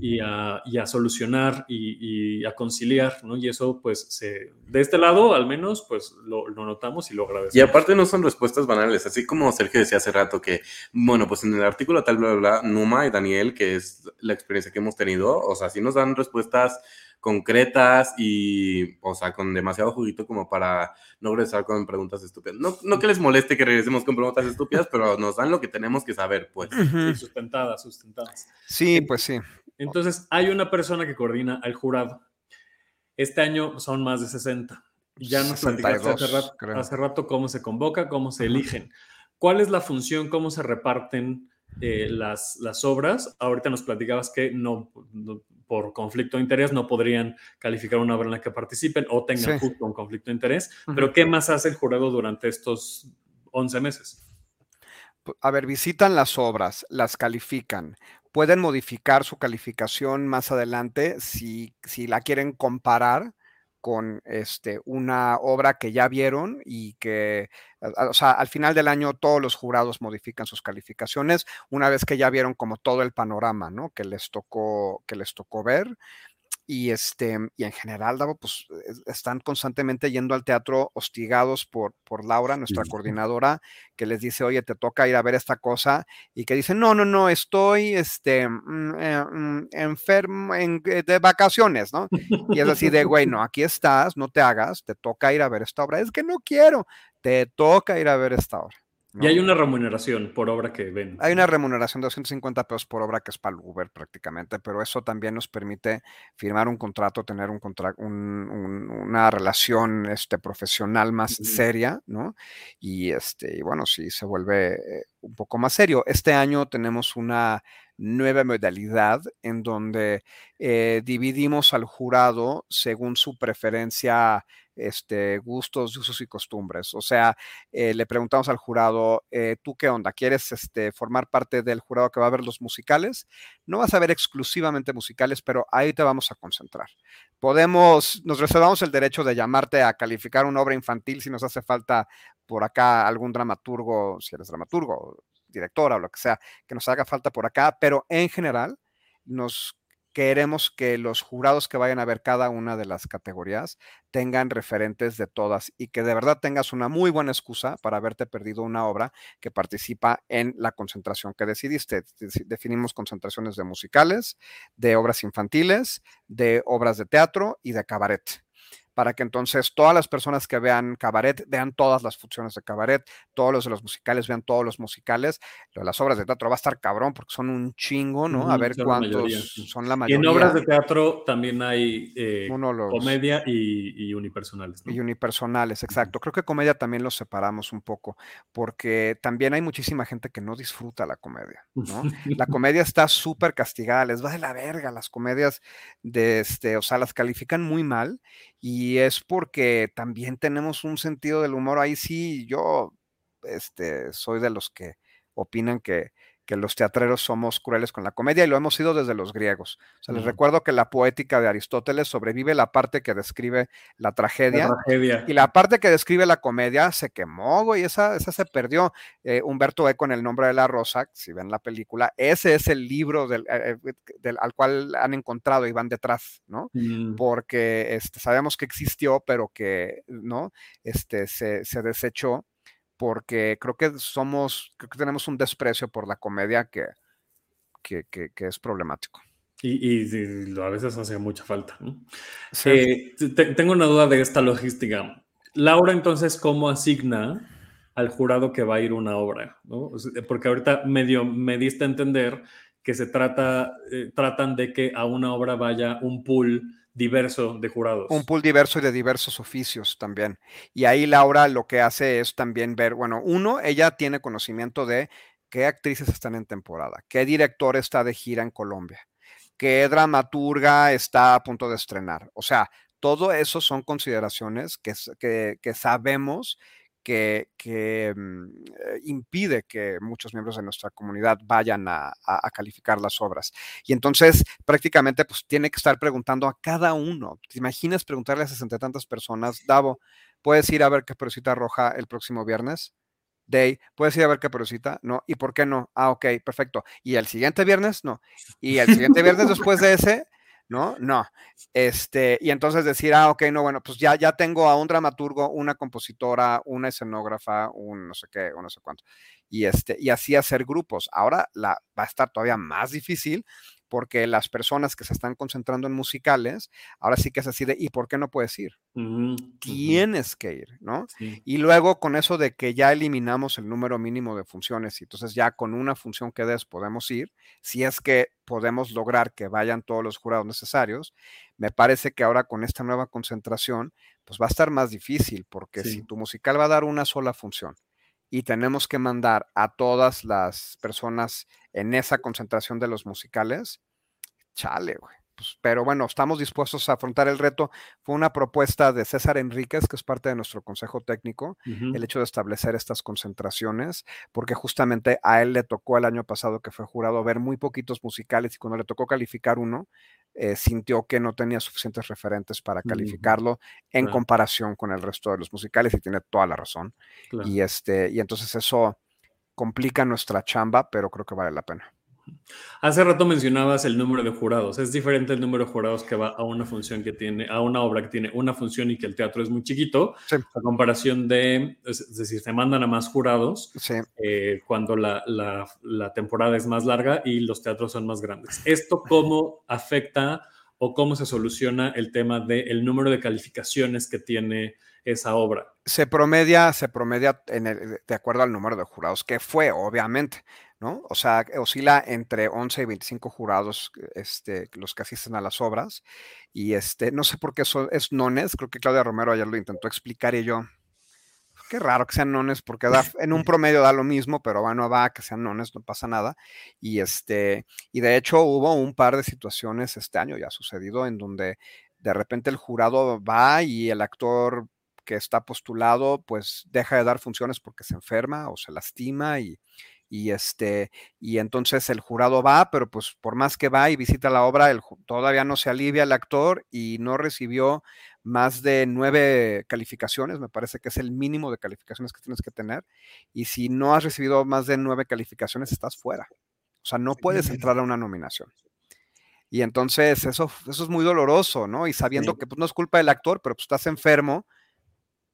y a, y a solucionar y, a conciliar, ¿no? Y eso, pues, se, de este lado, al menos, pues, lo, lo, notamos y lo agradecemos. Y aparte no son respuestas banales, así como Sergio decía hace rato que, bueno, pues en el artículo tal, bla, bla, bla, Numa y Daniel, que es la experiencia que hemos tenido, o sea, sí nos dan respuestas concretas y, o sea, con demasiado juguito como para no regresar con preguntas estúpidas. No, no que les moleste que regresemos con preguntas estúpidas, pero nos dan lo que tenemos que saber, pues. sustentadas, sustentadas. Sí, pues sí. Entonces, hay una persona que coordina al jurado. Este año son más de 60. Ya nos platicaste hace rato, hace rato, cómo se convoca, cómo se eligen. ¿Cuál es la función, cómo se reparten eh, las, las obras? Ahorita nos platicabas que no por conflicto de interés no podrían calificar una obra en la que participen o tengan justo un conflicto de interés. Pero ¿qué más hace el jurado durante estos 11 meses? A ver, visitan las obras, las califican, pueden modificar su calificación más adelante si, si la quieren comparar con este, una obra que ya vieron y que, o sea, al final del año todos los jurados modifican sus calificaciones una vez que ya vieron como todo el panorama, ¿no? Que les tocó, que les tocó ver y este y en general Davo pues están constantemente yendo al teatro hostigados por, por Laura nuestra coordinadora que les dice oye te toca ir a ver esta cosa y que dicen no no no estoy este mm, eh, mm, enfermo en, eh, de vacaciones no y es así de güey no aquí estás no te hagas te toca ir a ver esta obra es que no quiero te toca ir a ver esta obra y hay una remuneración por obra que ven. Hay una remuneración de 250 pesos por obra que es para el Uber prácticamente, pero eso también nos permite firmar un contrato, tener un, una relación este, profesional más seria, ¿no? Y, este, y bueno, sí se vuelve eh, un poco más serio. Este año tenemos una nueva modalidad en donde eh, dividimos al jurado según su preferencia este, gustos, usos y costumbres. O sea, eh, le preguntamos al jurado, eh, ¿tú qué onda? ¿Quieres este, formar parte del jurado que va a ver los musicales? No vas a ver exclusivamente musicales, pero ahí te vamos a concentrar. Podemos, nos reservamos el derecho de llamarte a calificar una obra infantil si nos hace falta por acá algún dramaturgo, si eres dramaturgo, directora o lo que sea, que nos haga falta por acá, pero en general nos queremos que los jurados que vayan a ver cada una de las categorías tengan referentes de todas y que de verdad tengas una muy buena excusa para haberte perdido una obra que participa en la concentración que decidiste. Definimos concentraciones de musicales, de obras infantiles, de obras de teatro y de cabaret para que entonces todas las personas que vean cabaret vean todas las funciones de cabaret, todos los de los musicales vean todos los musicales. Lo de las obras de teatro va a estar cabrón porque son un chingo, ¿no? A ver cuántos son la mayoría. Y en obras de teatro también hay eh, comedia y, unipersonales. Y unipersonales, exacto. Creo que comedia también los separamos un poco porque también hay muchísima gente que no disfruta la comedia, ¿no? la comedia está súper castigada, les va de la verga las comedias de este, o sea, las califican muy mal y es porque también tenemos un sentido del humor. Ahí sí, yo este, soy de los que opinan que que los teatreros somos crueles con la comedia y lo hemos sido desde los griegos. O sea, les recuerdo que la poética de Aristóteles sobrevive la parte que describe la tragedia, y la parte que describe la comedia se quemó, güey, esa, esa se perdió. Eh, Humberto Eco en El nombre de la rosa, si ven la película, ese es el libro del, eh, eh, al cual han encontrado y van detrás, ¿no? Mm. Porque este, sabemos que existió, pero que, ¿no? Este, se, se desechó porque creo que somos, creo que tenemos un desprecio por la comedia que, que, es problemático. Y, a veces hace mucha falta. Eh, tengo una duda de esta logística. Laura, entonces, ¿cómo asigna al jurado que va a ir una obra? Porque ahorita medio me diste a entender que se trata, eh, tratan de que a una obra vaya un pool diverso de jurados. Un pool diverso y de diversos oficios también. Y ahí Laura lo que hace es también ver, bueno, uno, ella tiene conocimiento de qué actrices están en temporada, qué director está de gira en Colombia, qué dramaturga está a punto de estrenar. O sea, todo eso son consideraciones que, que, que sabemos que, mm, eh, impide que muchos miembros de nuestra comunidad vayan a, calificar las obras. Y entonces prácticamente pues tiene que estar preguntando a cada uno. ¿Te imaginas preguntarle a sesenta tantas personas, Davo, ¿puedes ir a ver Caperucita Roja el próximo viernes? Day, ¿puedes ir a ver Caperucita? No. ¿Y por qué no? Ah, ok, perfecto. ¿Y el siguiente viernes? No. ¿Y el siguiente viernes después de ese? ¿No? No. Este, y entonces decir, ah, ok, no, bueno, pues ya, ya tengo a un dramaturgo, una compositora, una escenógrafa, un no sé qué, o no sé cuánto. Y, este, y así hacer grupos. Ahora la, va a estar todavía más difícil porque las personas que se están concentrando en musicales, ahora sí que es así de, ¿y por qué no puedes ir? Tienes que ir, ¿no? Y luego con eso de que ya eliminamos el número mínimo de funciones y entonces ya con una función que des podemos ir, si es que podemos lograr que vayan todos los jurados necesarios, me parece que ahora con esta nueva concentración, pues va a estar más difícil, porque si tu musical va a dar una sola función y tenemos que mandar a todas las personas en esa concentración de los musicales, chale, güey. Pues, pero bueno, estamos dispuestos a afrontar el reto. Fue una propuesta de César Enríquez, que es parte de nuestro consejo técnico, el hecho de establecer estas concentraciones, porque justamente a él le tocó el año pasado que fue jurado ver muy poquitos musicales y cuando le tocó calificar uno, eh, sintió que no tenía suficientes referentes para calificarlo en comparación con el resto de los musicales y tiene toda la razón. Y, este, y entonces eso complica nuestra chamba, pero creo que vale la pena. Hace rato mencionabas el número de jurados. Es diferente el número de jurados que va a una función que tiene, a una obra que tiene una función y que el teatro es muy chiquito, a comparación de, es decir, se mandan a más jurados eh, cuando la, la, temporada es más larga y los teatros son más grandes. ¿Esto cómo afecta o cómo se soluciona el tema del número de calificaciones que tiene esa obra? Se promedia, se promedia en el, de acuerdo al número de jurados que fue, obviamente. ¿No? O sea, oscila entre 11 y 25 jurados este, los que asisten a las obras. Y este, no sé por qué eso es nones, creo que Claudia Romero ayer lo intentó explicar y yo, qué raro que sean nones, porque da, en un promedio da lo mismo, pero bueno, va que sean nones, no pasa nada. Y este, y de hecho hubo un par de situaciones este año, ya ha sucedido, en donde de repente el jurado va y el actor que está postulado, pues deja de dar funciones porque se enferma o se lastima y, y este y entonces el jurado va, pero pues por más que va y visita la obra, el, todavía no se alivia el actor y no recibió más de nueve calificaciones, me parece que es el mínimo de calificaciones que tienes que tener, y si no has recibido más de nueve calificaciones, estás fuera. O sea, no puedes entrar a una nominación. Y entonces eso, eso es muy doloroso, ¿no? Y sabiendo que pues, no es culpa del actor, pero pues estás enfermo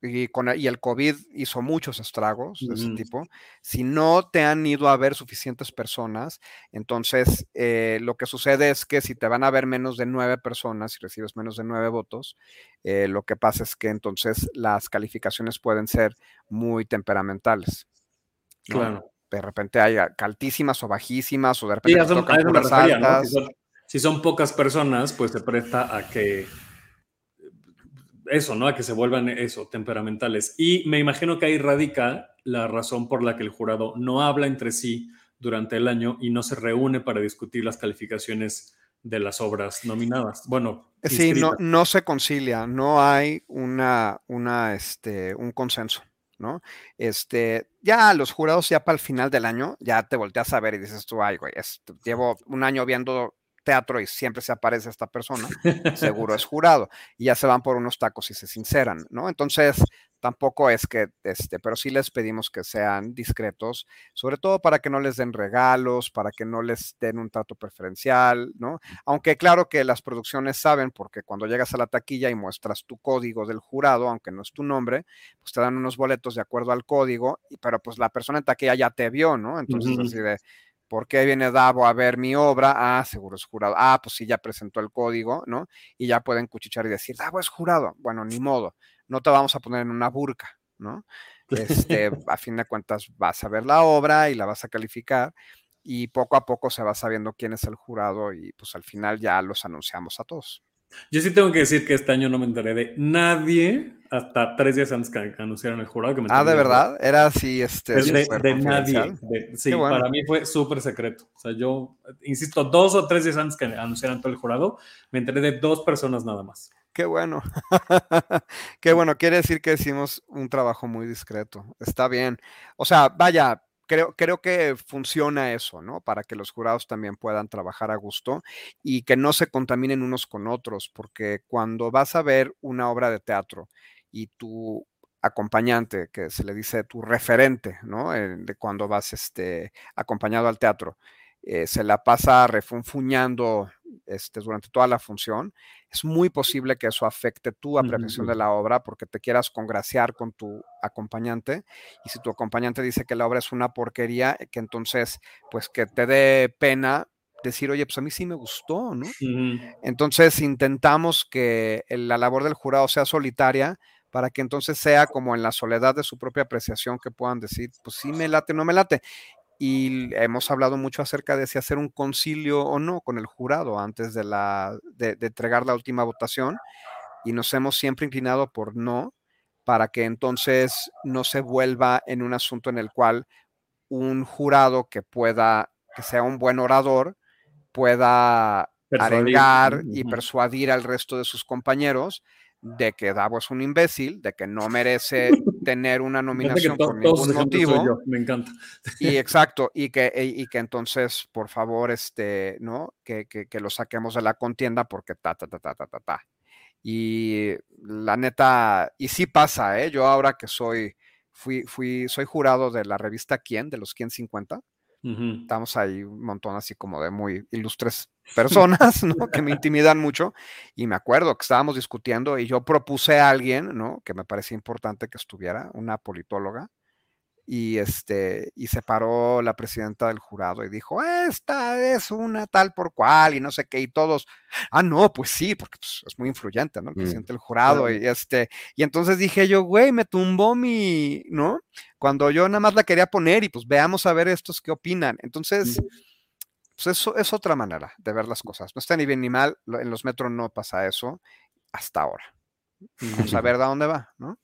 y, con, y el COVID hizo muchos estragos de ese tipo. Si no te han ido a ver suficientes personas, entonces eh, lo que sucede es que si te van a ver menos de nueve personas, si recibes menos de nueve votos, eh, lo que pasa es que entonces las calificaciones pueden ser muy temperamentales. Claro. De repente hay altísimas o bajísimas, o de repente altas. si son pocas personas, pues se presta a que eso, ¿no? A que se vuelvan eso, temperamentales. Y me imagino que ahí radica la razón por la que el jurado no habla entre sí durante el año y no se reúne para discutir las calificaciones de las obras nominadas. Bueno, sí, no, no, se concilia, no hay una, una, este, un consenso, ¿no? Este, ya los jurados ya para el final del año, ya te volteas a ver y dices tú, ay, güey, llevo un año viendo teatro y siempre se aparece esta persona, seguro es jurado. Y ya se van por unos tacos y se sinceran, ¿no? Entonces, tampoco es que, este, pero sí les pedimos que sean discretos, sobre todo para que no les den regalos, para que no les den un trato preferencial, ¿no? Aunque claro que las producciones saben, porque cuando llegas a la taquilla y muestras tu código del jurado, aunque no es tu nombre, pues te dan unos boletos de acuerdo al código, pero pues la persona en taquilla ya te vio, ¿no? Entonces, así de ¿Por qué viene Davo a ver mi obra? Ah, seguro es jurado. Ah, pues sí, ya presentó el código, ¿no? Y ya pueden cuchichar y decir, Davo es jurado. Bueno, ni modo, no te vamos a poner en una burca, ¿no? Este, a fin de cuentas vas a ver la obra y la vas a calificar y poco a poco se va sabiendo quién es el jurado y pues al final ya los anunciamos a todos. Yo sí tengo que decir que este año no me enteré de nadie hasta tres días antes que anunciaron el jurado. Que me ah, ¿de verdad? Era así, este... de, nadie. sí, para mí fue súper secreto. O sea, yo, insisto, dos o tres días antes que anunciaran todo el jurado, me enteré de dos personas nada más. Qué bueno. Qué bueno. Quiere decir que hicimos un trabajo muy discreto. Está bien. O sea, vaya, creo, creo que funciona eso, ¿no? Para que los jurados también puedan trabajar a gusto y que no se contaminen unos con otros, porque cuando vas a ver una obra de teatro y tu acompañante, que se le dice tu referente, ¿no? De cuando vas este, acompañado al teatro, eh, se la pasa refunfuñando este, durante toda la función, es muy posible que eso afecte tu apreciación de la obra porque te quieras congraciar con tu acompañante y si tu acompañante dice que la obra es una porquería, que entonces pues que te dé pena decir, oye, pues a mí sí me gustó, ¿no? Entonces intentamos que la labor del jurado sea solitaria para que entonces sea como en la soledad de su propia apreciación que puedan decir, pues sí me late, no me late y hemos hablado mucho acerca de si hacer un concilio o no con el jurado antes de, la, de, entregar la última votación y nos hemos siempre inclinado por no, para que entonces no se vuelva en un asunto en el cual un jurado que pueda, que sea un buen orador, pueda arengar y persuadir al resto de sus compañeros de que Davo es un imbécil, de que no merece tener una nominación por ningún motivo. Me encanta. Y exacto, y que, y que entonces, por favor, este, ¿no? Que, que, lo saquemos de la contienda porque ta, ta, ta, ta, ta, ta, ta. Y la neta, y sí pasa, ¿eh? Yo ahora que soy, fui, fui, soy jurado de la revista Quién, de los Quién 50, Estamos ahí un montón así como de muy ilustres personas, ¿no? Que me intimidan mucho. Y me acuerdo que estábamos discutiendo y yo propuse a alguien, ¿no? Que me parecía importante que estuviera, una politóloga, y este y se paró la presidenta del jurado y dijo esta es una tal por cual y no sé qué y todos ah no pues sí porque pues, es muy influyente no el mm, presidente del jurado y este y entonces dije yo güey me tumbó mi no cuando yo nada más la quería poner y pues veamos a ver estos qué opinan. Entonces pues eso es otra manera de ver las cosas. No está ni bien ni mal en los metros no pasa eso hasta ahora. Vamos a ver de dónde va no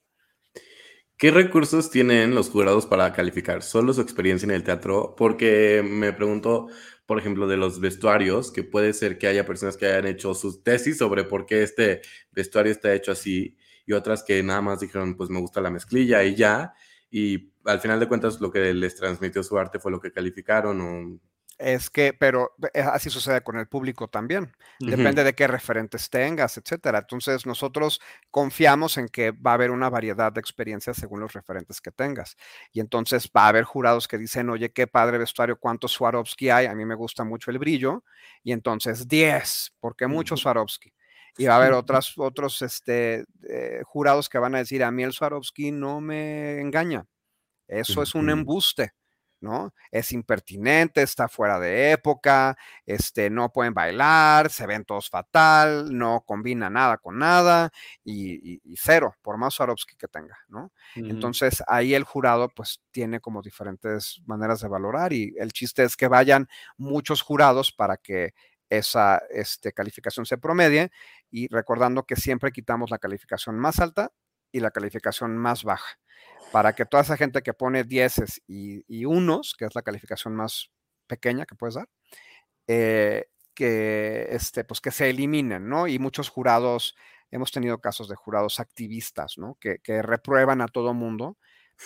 ¿Qué recursos tienen los jurados para calificar? ¿Solo su experiencia en el teatro? Porque me pregunto, por ejemplo, de los vestuarios, que puede ser que haya personas que hayan hecho sus tesis sobre por qué este vestuario está hecho así y otras que nada más dijeron, pues me gusta la mezclilla y ya. Y al final de cuentas lo que les transmitió su arte fue lo que calificaron. Es que, pero eh, así sucede con el público también. Depende de qué referentes tengas, etcétera. Entonces, nosotros confiamos en que va a haber una variedad de experiencias según los referentes que tengas. Y entonces va a haber jurados que dicen, oye, qué padre vestuario, cuántos Swarovski hay. A mí me gusta mucho el brillo. Y entonces, 10, porque mucho Swarovski. Y va a haber otras, otros este, eh, jurados que van a decir, a mí el Swarovski no me engaña. Eso es un embuste. ¿No? Es impertinente, está fuera de época, este, no pueden bailar, se ven todos fatal, no combina nada con nada y, cero, por más Swarovski que tenga, ¿no? Entonces ahí el jurado pues tiene como diferentes maneras de valorar y el chiste es que vayan muchos jurados para que esa este, calificación se promedie y recordando que siempre quitamos la calificación más alta y la calificación más baja para que toda esa gente que pone dieces y, unos, que es la calificación más pequeña que puedes dar, eh, que, este, pues que se eliminen, ¿no? Y muchos jurados, hemos tenido casos de jurados activistas, ¿no? Que, reprueban a todo mundo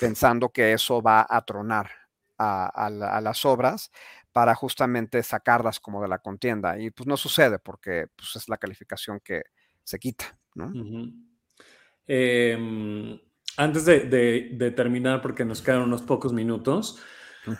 pensando que eso va a tronar a, las obras para justamente sacarlas como de la contienda. Y pues no sucede porque pues, es la calificación que se quita, ¿no? Antes de, terminar, porque nos quedan unos pocos minutos,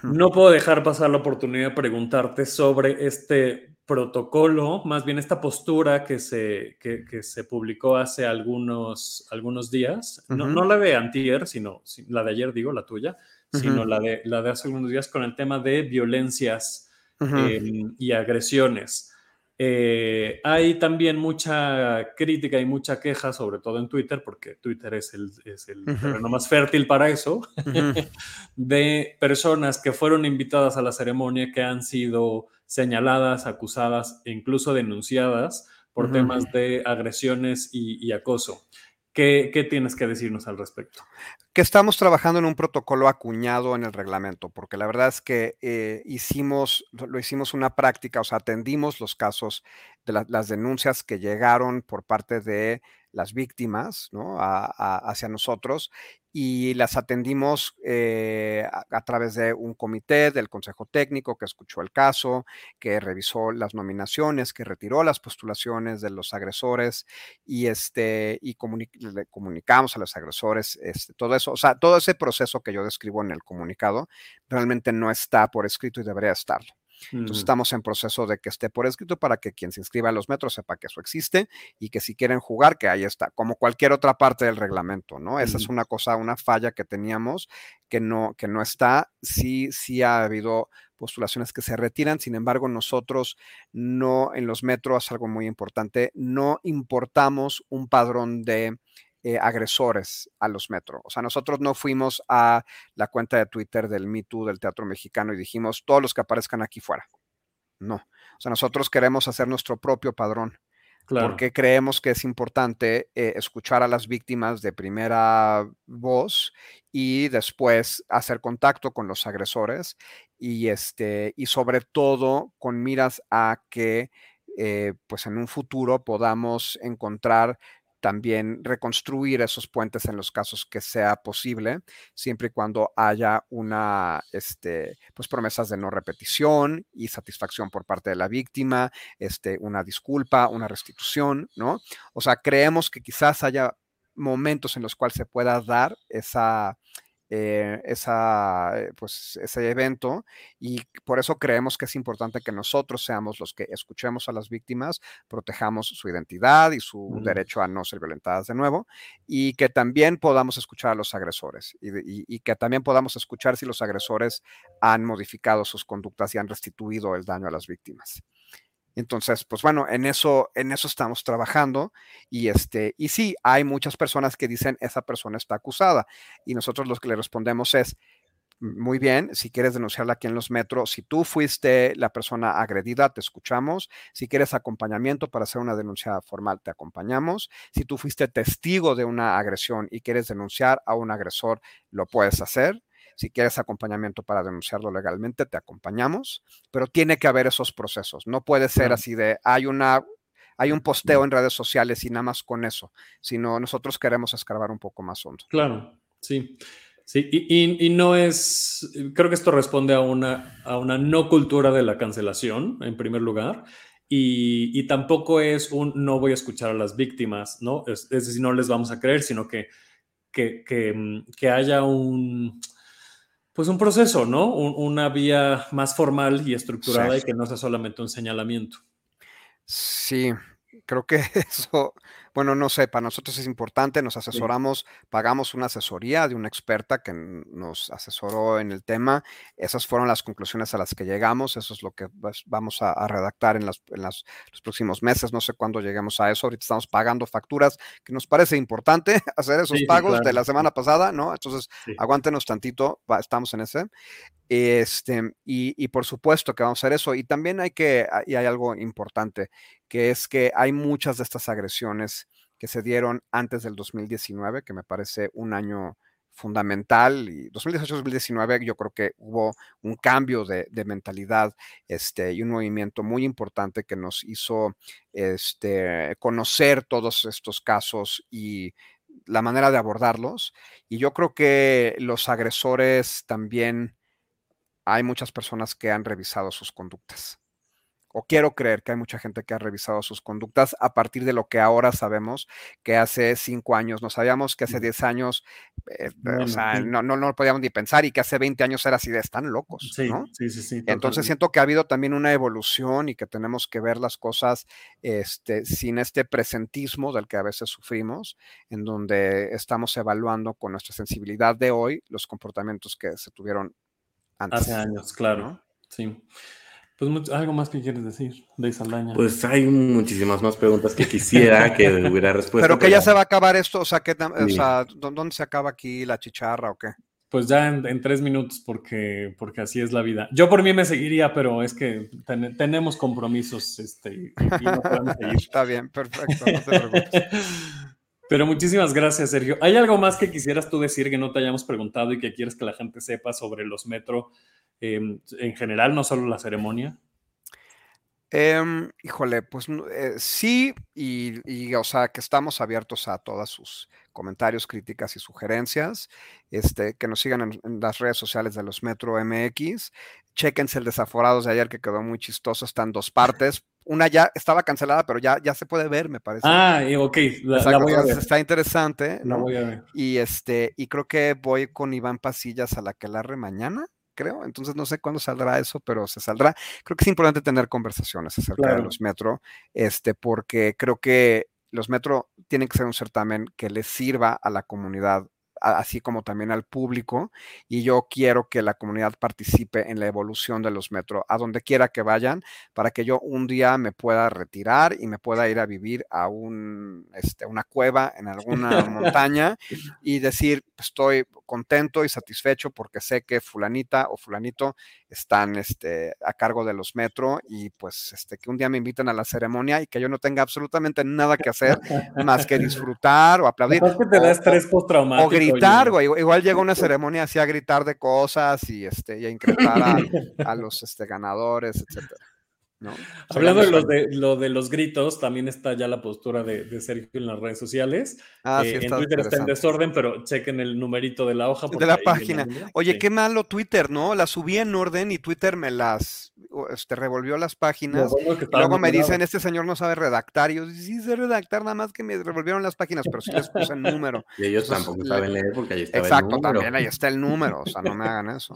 no puedo dejar pasar la oportunidad de preguntarte sobre este protocolo, más bien esta postura que se, se publicó hace algunos, algunos días, no, la de antier, sino la de ayer, digo, la tuya, sino la de, la de hace algunos días con el tema de violencias em, y agresiones. Eh, hay también mucha crítica y mucha queja, sobre todo en Twitter, porque Twitter es el, es el terreno más fértil para eso, de personas que fueron invitadas a la ceremonia que han sido señaladas, acusadas e incluso denunciadas por temas de agresiones y acoso. ¿Qué, tienes que decirnos al respecto? Que estamos trabajando en un protocolo acuñado en el reglamento, porque la verdad es que eh, hicimos, lo hicimos una práctica, o sea, atendimos los casos de las denuncias que llegaron por parte de las víctimas ¿no? hacia nosotros y las atendimos eh, a, través de un comité del Consejo Técnico que escuchó el caso, que revisó las nominaciones, que retiró las postulaciones de los agresores y, este, y le comunicamos a los agresores este, todo eso. O sea, todo ese proceso que yo describo en el comunicado realmente no está por escrito y debería estarlo. Entonces estamos en proceso de que esté por escrito para que quien se inscriba a los metros sepa que eso existe y que si quieren jugar, que ahí está, como cualquier otra parte del reglamento, ¿no? Esa es una cosa, una falla que teníamos que no, que no está. Sí, sí ha habido postulaciones que se retiran, sin embargo, nosotros no, en los metros, algo muy importante, no importamos un padrón de eh, agresores a los metros. O sea, nosotros no fuimos a la cuenta de Twitter del Me Too del Teatro Mexicano y dijimos todos los que aparezcan aquí fuera. No. O sea, nosotros queremos hacer nuestro propio padrón. Porque creemos que es importante eh, escuchar a las víctimas de primera voz y después hacer contacto con los agresores y, este, y sobre todo con miras a que eh, pues en un futuro podamos encontrar también reconstruir esos puentes en los casos que sea posible, siempre y cuando haya una, este, pues promesas de no repetición y satisfacción por parte de la víctima, este, una disculpa, una restitución, ¿no? O sea, creemos que quizás haya momentos en los cuales se pueda dar esa, eh, esa, eh, pues, ese evento y por eso creemos que es importante que nosotros seamos los que escuchemos a las víctimas, protejamos su identidad y su derecho a no ser violentadas de nuevo y que también podamos escuchar a los agresores y, que también podamos escuchar si los agresores han modificado sus conductas y han restituido el daño a las víctimas. Entonces, pues bueno, en eso, en eso estamos trabajando y este, y sí, hay muchas personas que dicen esa persona está acusada y nosotros lo que le respondemos es, muy bien, si quieres denunciarla aquí en los metros, si tú fuiste la persona agredida, te escuchamos. Si quieres acompañamiento para hacer una denuncia formal, te acompañamos. Si tú fuiste testigo de una agresión y quieres denunciar a un agresor, lo puedes hacer. Si quieres acompañamiento para denunciarlo legalmente, te acompañamos, pero tiene que haber esos procesos. No puede ser así de, hay una, hay un posteo en redes sociales y nada más con eso, sino nosotros queremos escarbar un poco más hondo. Claro, sí. Sí, y, no es, creo que esto responde a una, a una no cultura de la cancelación, en primer lugar, y, tampoco es un no voy a escuchar a las víctimas, ¿no? Es, decir, no les vamos a creer, sino que, que, que, haya un, pues un proceso, ¿no? una vía más formal y estructurada y que no sea solamente un señalamiento. Sí, creo que eso bueno, no sé, para nosotros es importante, nos asesoramos, pagamos una asesoría de una experta que nos asesoró en el tema. Esas fueron las conclusiones a las que llegamos, eso es lo que vamos a, redactar en, los próximos meses, no sé cuándo lleguemos a eso, ahorita estamos pagando facturas, que nos parece importante hacer esos pagos de la semana pasada, ¿no? Entonces, aguántenos tantito, estamos en ese. Este, y, por supuesto que vamos a hacer eso. Y también hay que, y hay algo importante, que es que hay muchas de estas agresiones que se dieron antes del 2019, que me parece un año fundamental y 2018-2019 yo creo que hubo un cambio de, mentalidad este, y un movimiento muy importante que nos hizo este, conocer todos estos casos y la manera de abordarlos. Y yo creo que los agresores también, hay muchas personas que han revisado sus conductas o quiero creer que hay mucha gente que ha revisado sus conductas a partir de lo que ahora sabemos que hace cinco años no sabíamos, que hace diez años, eh, o sea, no, no, no podíamos ni pensar y que hace 20 años era así de están locos. Sí, ¿no? sí, sí, sí. Entonces siento que ha habido también una evolución y que tenemos que ver las cosas este, sin este presentismo del que a veces sufrimos, en donde estamos evaluando con nuestra sensibilidad de hoy los comportamientos que se tuvieron antes. Hace años, claro. Sí. Pues algo más que quieres decir de Saldaña. Pues hay muchísimas más preguntas que quisiera que hubiera respuesta. Pero que ya se va a acabar esto, o sea, que, ¿dónde se acaba aquí la chicharra o qué? Pues ya en, tres minutos, porque, porque así es la vida. Yo por mí me seguiría, pero es que tenemos compromisos este, y, no podemos seguir. Está bien, perfecto, no te preocupes. Pero muchísimas gracias, Sergio. ¿Hay algo más que quisieras tú decir que no te hayamos preguntado y que quieres que la gente sepa sobre los metro Em, en general, no solo la ceremonia? Em, híjole, pues eh, sí, y, o sea, que estamos abiertos a todas sus comentarios, críticas y sugerencias. Este, que nos sigan en, las redes sociales de los Metro MX. Chequense el Desaforados de ayer, que quedó muy chistoso. Está en dos partes. Una ya estaba cancelada, pero ya, ya se puede ver, me parece. Ah, ok. La, voy a ver. Está interesante. La voy a ver. Y, este, y creo que voy con Iván Pasillas a la que la re mañana creo. Entonces no sé cuándo saldrá eso, pero se saldrá. Creo que es importante tener conversaciones acerca de los metro, este, porque creo que los metro tienen que ser un certamen que les sirva a la comunidad así como también al público, y yo quiero que la comunidad participe en la evolución de los metro, a donde quiera que vayan, para que yo un día me pueda retirar y me pueda ir a vivir a un, este, una cueva en alguna montaña y decir, estoy contento y satisfecho porque sé que fulanita o fulanito están este, a cargo de los metro y pues este, que un día me inviten a la ceremonia y que yo no tenga absolutamente nada que hacer más que disfrutar o aplaudir. Que te da estrés O gritar, güey. Igual llega una ceremonia así a gritar de cosas y, este, y a increpar a, a los este, ganadores, etcétera. Hablando de, los de, lo de los gritos, también está ya la postura de, Sergio en las redes sociales. Ah, eh, en Twitter está en desorden, pero chequen el numerito de la hoja. De la página. Oye, qué malo Twitter, ¿no? Las subí en orden y Twitter me las este, revolvió las páginas. y luego me dicen, este señor no sabe redactar. Y yo, sí sé redactar, nada más que me revolvieron las páginas, pero sí les puse el número. Y ellos tampoco saben leer porque ahí está el número. Exacto, también ahí está el número. O sea, no me hagan eso.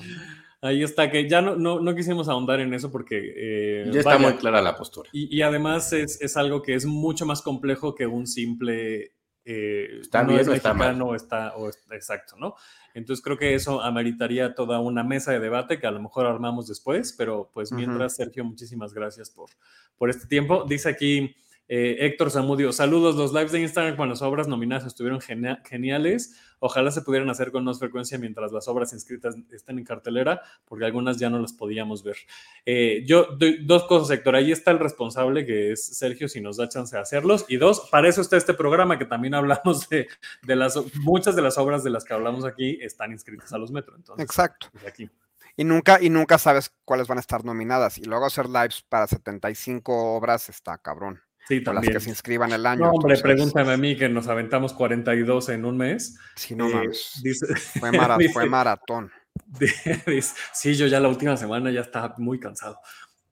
Ahí está, que ya no, no, quisimos ahondar en eso porque... Eh, ya está muy clara la postura. Y, además es, algo que es mucho más complejo que un simple... Eh, está bien o está mal. Está, o exacto, ¿no? Entonces creo que eso ameritaría toda una mesa de debate que a lo mejor armamos después, pero pues mientras, Sergio, muchísimas gracias por, por este tiempo. Dice aquí... Eh, Héctor Zamudio, saludos. Los lives de Instagram con las obras nominadas estuvieron geniales. Ojalá se pudieran hacer con más frecuencia mientras las obras inscritas estén en cartelera, porque algunas ya no las podíamos ver. Eh, yo dos cosas, Héctor. Ahí está el responsable, que es Sergio, si nos da chance de hacerlos. Y dos, para eso está este programa, que también hablamos de, las muchas de las obras de las que hablamos aquí están inscritas a los metros. Exacto. Pues, aquí. Y nunca, y nunca sabes cuáles van a estar nominadas. Y luego hacer lives para 75 obras está cabrón. Sí, también. las que se inscriban el año. No, hombre, pregúntame a mí que nos aventamos 42 en un mes. Sí, no eh, fue, maratón. sí, yo ya la última semana ya estaba muy cansado.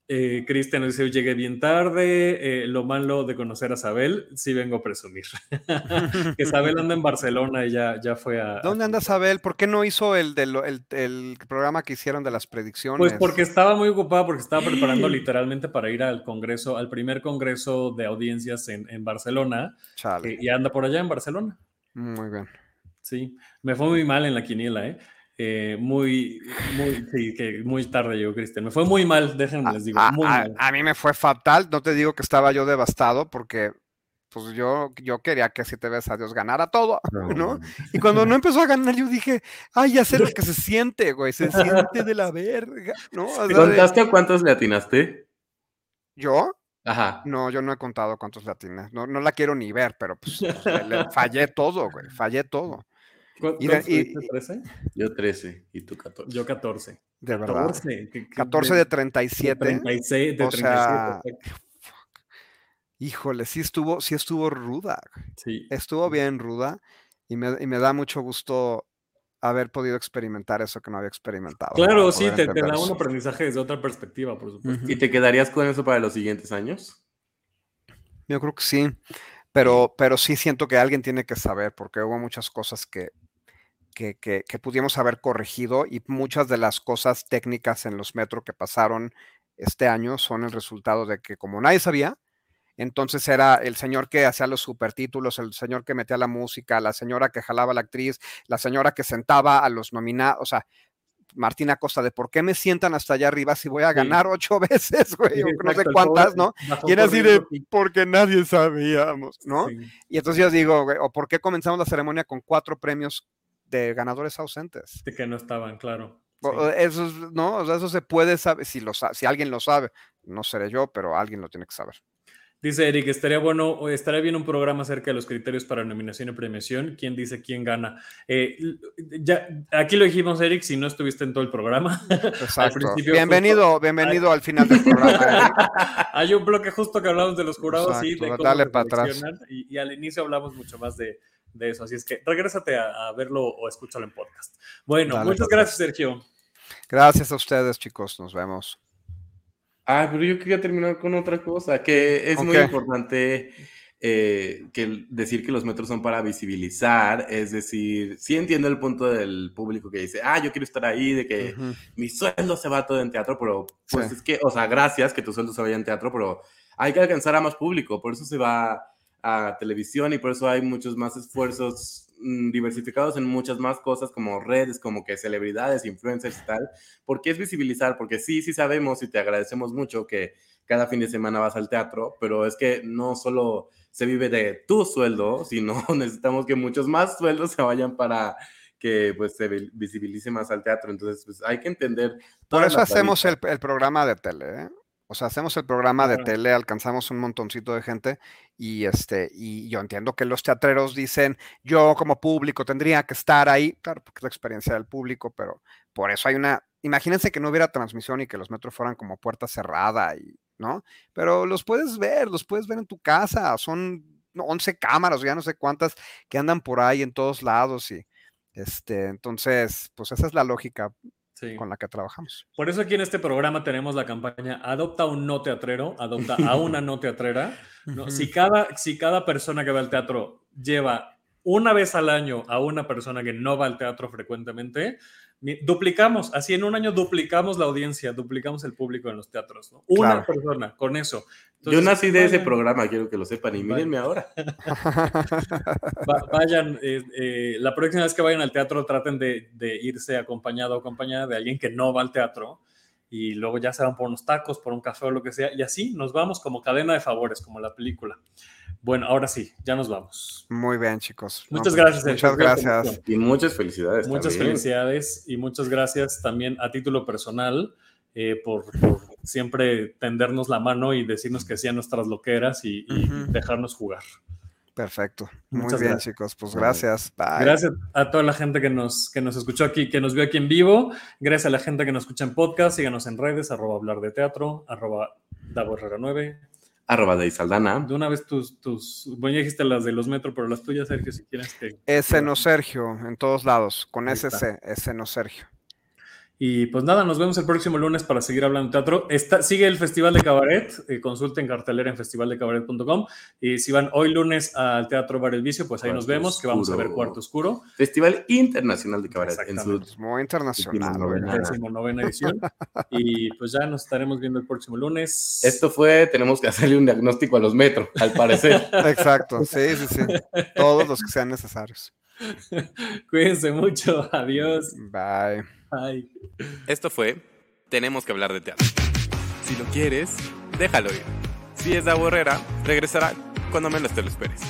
Eh, Cristian dice, llegué bien tarde, eh, lo malo de conocer a Sabel, sí vengo a presumir. que Sabel anda en Barcelona y ya, ya fue a... ¿Dónde anda Sabel? ¿Por qué no hizo el, el, programa que hicieron de las predicciones? Pues porque estaba muy ocupada, porque estaba preparando literalmente para ir al congreso, al primer congreso de audiencias en, Barcelona. Eh, y anda por allá en Barcelona. Muy bien. Sí, me fue muy mal en la quiniela, ¿eh? Eh, muy, muy, sí, que muy tarde llegó Cristian. Me fue muy mal, déjenme les digo. A, mí me fue fatal, no te digo que estaba yo devastado porque pues yo, yo quería que si te ves a Dios ganara todo, ¿no? Y cuando no empezó a ganar, yo dije, ay, ya sé lo que se siente, güey, se siente de la verga, ¿no? ¿Contaste a cuántos le atinaste? ¿Yo? Ajá. No, yo no he contado cuántos le atiné. No, no la quiero ni ver, pero pues, fallé todo, güey, fallé todo. ¿Cuántos y, 13? Yo 13 y tú 14. Yo 14. De verdad. 14, 14 de 37. 36, de o 37. Sea, híjole, sí estuvo, sí estuvo ruda. Sí. Estuvo bien ruda y me, y me da mucho gusto haber podido experimentar eso que no había experimentado. Claro, sí, te, te, da un aprendizaje desde otra perspectiva, por supuesto. ¿Y te quedarías con eso para los siguientes años? Yo creo que sí, pero, pero sí siento que alguien tiene que saber, porque hubo muchas cosas que, que, que, pudimos haber corregido y muchas de las cosas técnicas en los metros que pasaron este año son el resultado de que como nadie sabía, entonces era el señor que hacía los supertítulos, el señor que metía la música, la señora que jalaba a la actriz, la señora que sentaba a los nominados, o sea, Martina Costa, de por qué me sientan hasta allá arriba si voy a ganar ocho veces, güey, no sé cuántas, ¿no? Y era así de, porque nadie sabíamos, ¿no? Y entonces yo digo, güey, o por qué comenzamos la ceremonia con cuatro premios de ganadores ausentes. De que no estaban, claro. Eso, no, eso se puede saber, si, lo, si alguien lo sabe, no seré yo, pero alguien lo tiene que saber. Dice Eric, estaría bueno, estaría bien un programa acerca de los criterios para nominación y premiación. ¿Quién dice quién gana? Eh, ya, aquí lo dijimos, Eric, si no estuviste en todo el programa. Exacto. bienvenido, bienvenido al final del programa. hay un bloque justo que hablamos de los jurados y de cómo dale para atrás. y, al inicio hablamos mucho más de, de eso. Así es que regrésate a, verlo o escúchalo en podcast. Bueno, muchas gracias, Sergio. Gracias a ustedes, chicos. Nos vemos. Ah, pero yo quería terminar con otra cosa, que es muy importante eh, que decir que los metros son para visibilizar, es decir, sí entiendo el punto del público que dice, ah, yo quiero estar ahí, de que mi sueldo se va todo en teatro, pero pues es que, o sea, gracias que tu sueldo se vaya en teatro, pero hay que alcanzar a más público, por eso se va a televisión y por eso hay muchos más esfuerzos mm, diversificados en muchas más cosas como redes, como que celebridades, influencers y tal, porque es visibilizar, porque sí, sí sabemos y te agradecemos mucho que cada fin de semana vas al teatro, pero es que no solo se vive de tu sueldo, sino necesitamos que muchos más sueldos se vayan para que pues se visibilice más al teatro, entonces pues hay que entender. Por eso hacemos el, el, programa de tele, ¿eh? O sea, hacemos el programa de tele, alcanzamos un montoncito de gente y este y yo entiendo que los teatreros dicen, yo como público tendría que estar ahí, claro, porque es la experiencia del público, pero por eso hay una, imagínense que no hubiera transmisión y que los metros fueran como puerta cerrada y, ¿no? Pero los puedes ver, los puedes ver en tu casa, son 11 cámaras, ya no sé cuántas que andan por ahí en todos lados y este, entonces, pues esa es la lógica con la que trabajamos. Por eso aquí en este programa tenemos la campaña Adopta un no teatrero, adopta a una no teatrera. ¿no? si, cada, si cada persona que va al teatro lleva una vez al año a una persona que no va al teatro frecuentemente, Duplicamos, así en un año duplicamos la audiencia, duplicamos el público en los teatros. Una persona, con eso. Yo nací de ese programa, quiero que lo sepan, y mírenme ahora. vayan, eh, eh, la próxima vez que vayan al teatro, traten de, de irse acompañado o acompañada de alguien que no va al teatro y luego ya se van por unos tacos, por un café o lo que sea, y así nos vamos como cadena de favores, como la película. Bueno, ahora sí, ya nos vamos. Muy bien, chicos. Muchas pues, gracias. Muchas gracias. Y muchas felicidades. Muchas felicidades y muchas gracias también a título personal eh, por, siempre tendernos la mano y decirnos que sí nuestras loqueras y, dejarnos jugar. Perfecto. Muy bien, chicos. Pues gracias. Gracias a toda la gente que nos, que nos escuchó aquí, que nos vio aquí en vivo. Gracias a la gente que nos escucha en podcast. Síganos en redes, arroba hablar de teatro, arroba Davo 9, arroba de Saldana. De una vez tus, tus, bueno, ya dijiste las de los metros, pero las tuyas, Sergio, si quieres que... Ese no Sergio, en todos lados, con SC, ese no Sergio. Y pues nada, nos vemos el próximo lunes para seguir hablando de teatro. Está, sigue el Festival de Cabaret, eh, consulten cartelera en festivaldecabaret.com. Y si van hoy lunes al Teatro Bar El Vicio, pues ahí nos vemos, que vamos a ver Cuarto Oscuro. Festival Internacional de Cabaret. En su, Muy internacional. novena edición. y pues ya nos estaremos viendo el próximo lunes. Esto fue, tenemos que hacerle un diagnóstico a los metros, al parecer. Exacto, sí, sí, sí. Todos los que sean necesarios. Cuídense mucho, adiós. Bye. Esto fue Tenemos que hablar de teatro. Si lo quieres, déjalo ir. Si es de aburrera, regresará cuando menos te lo esperes.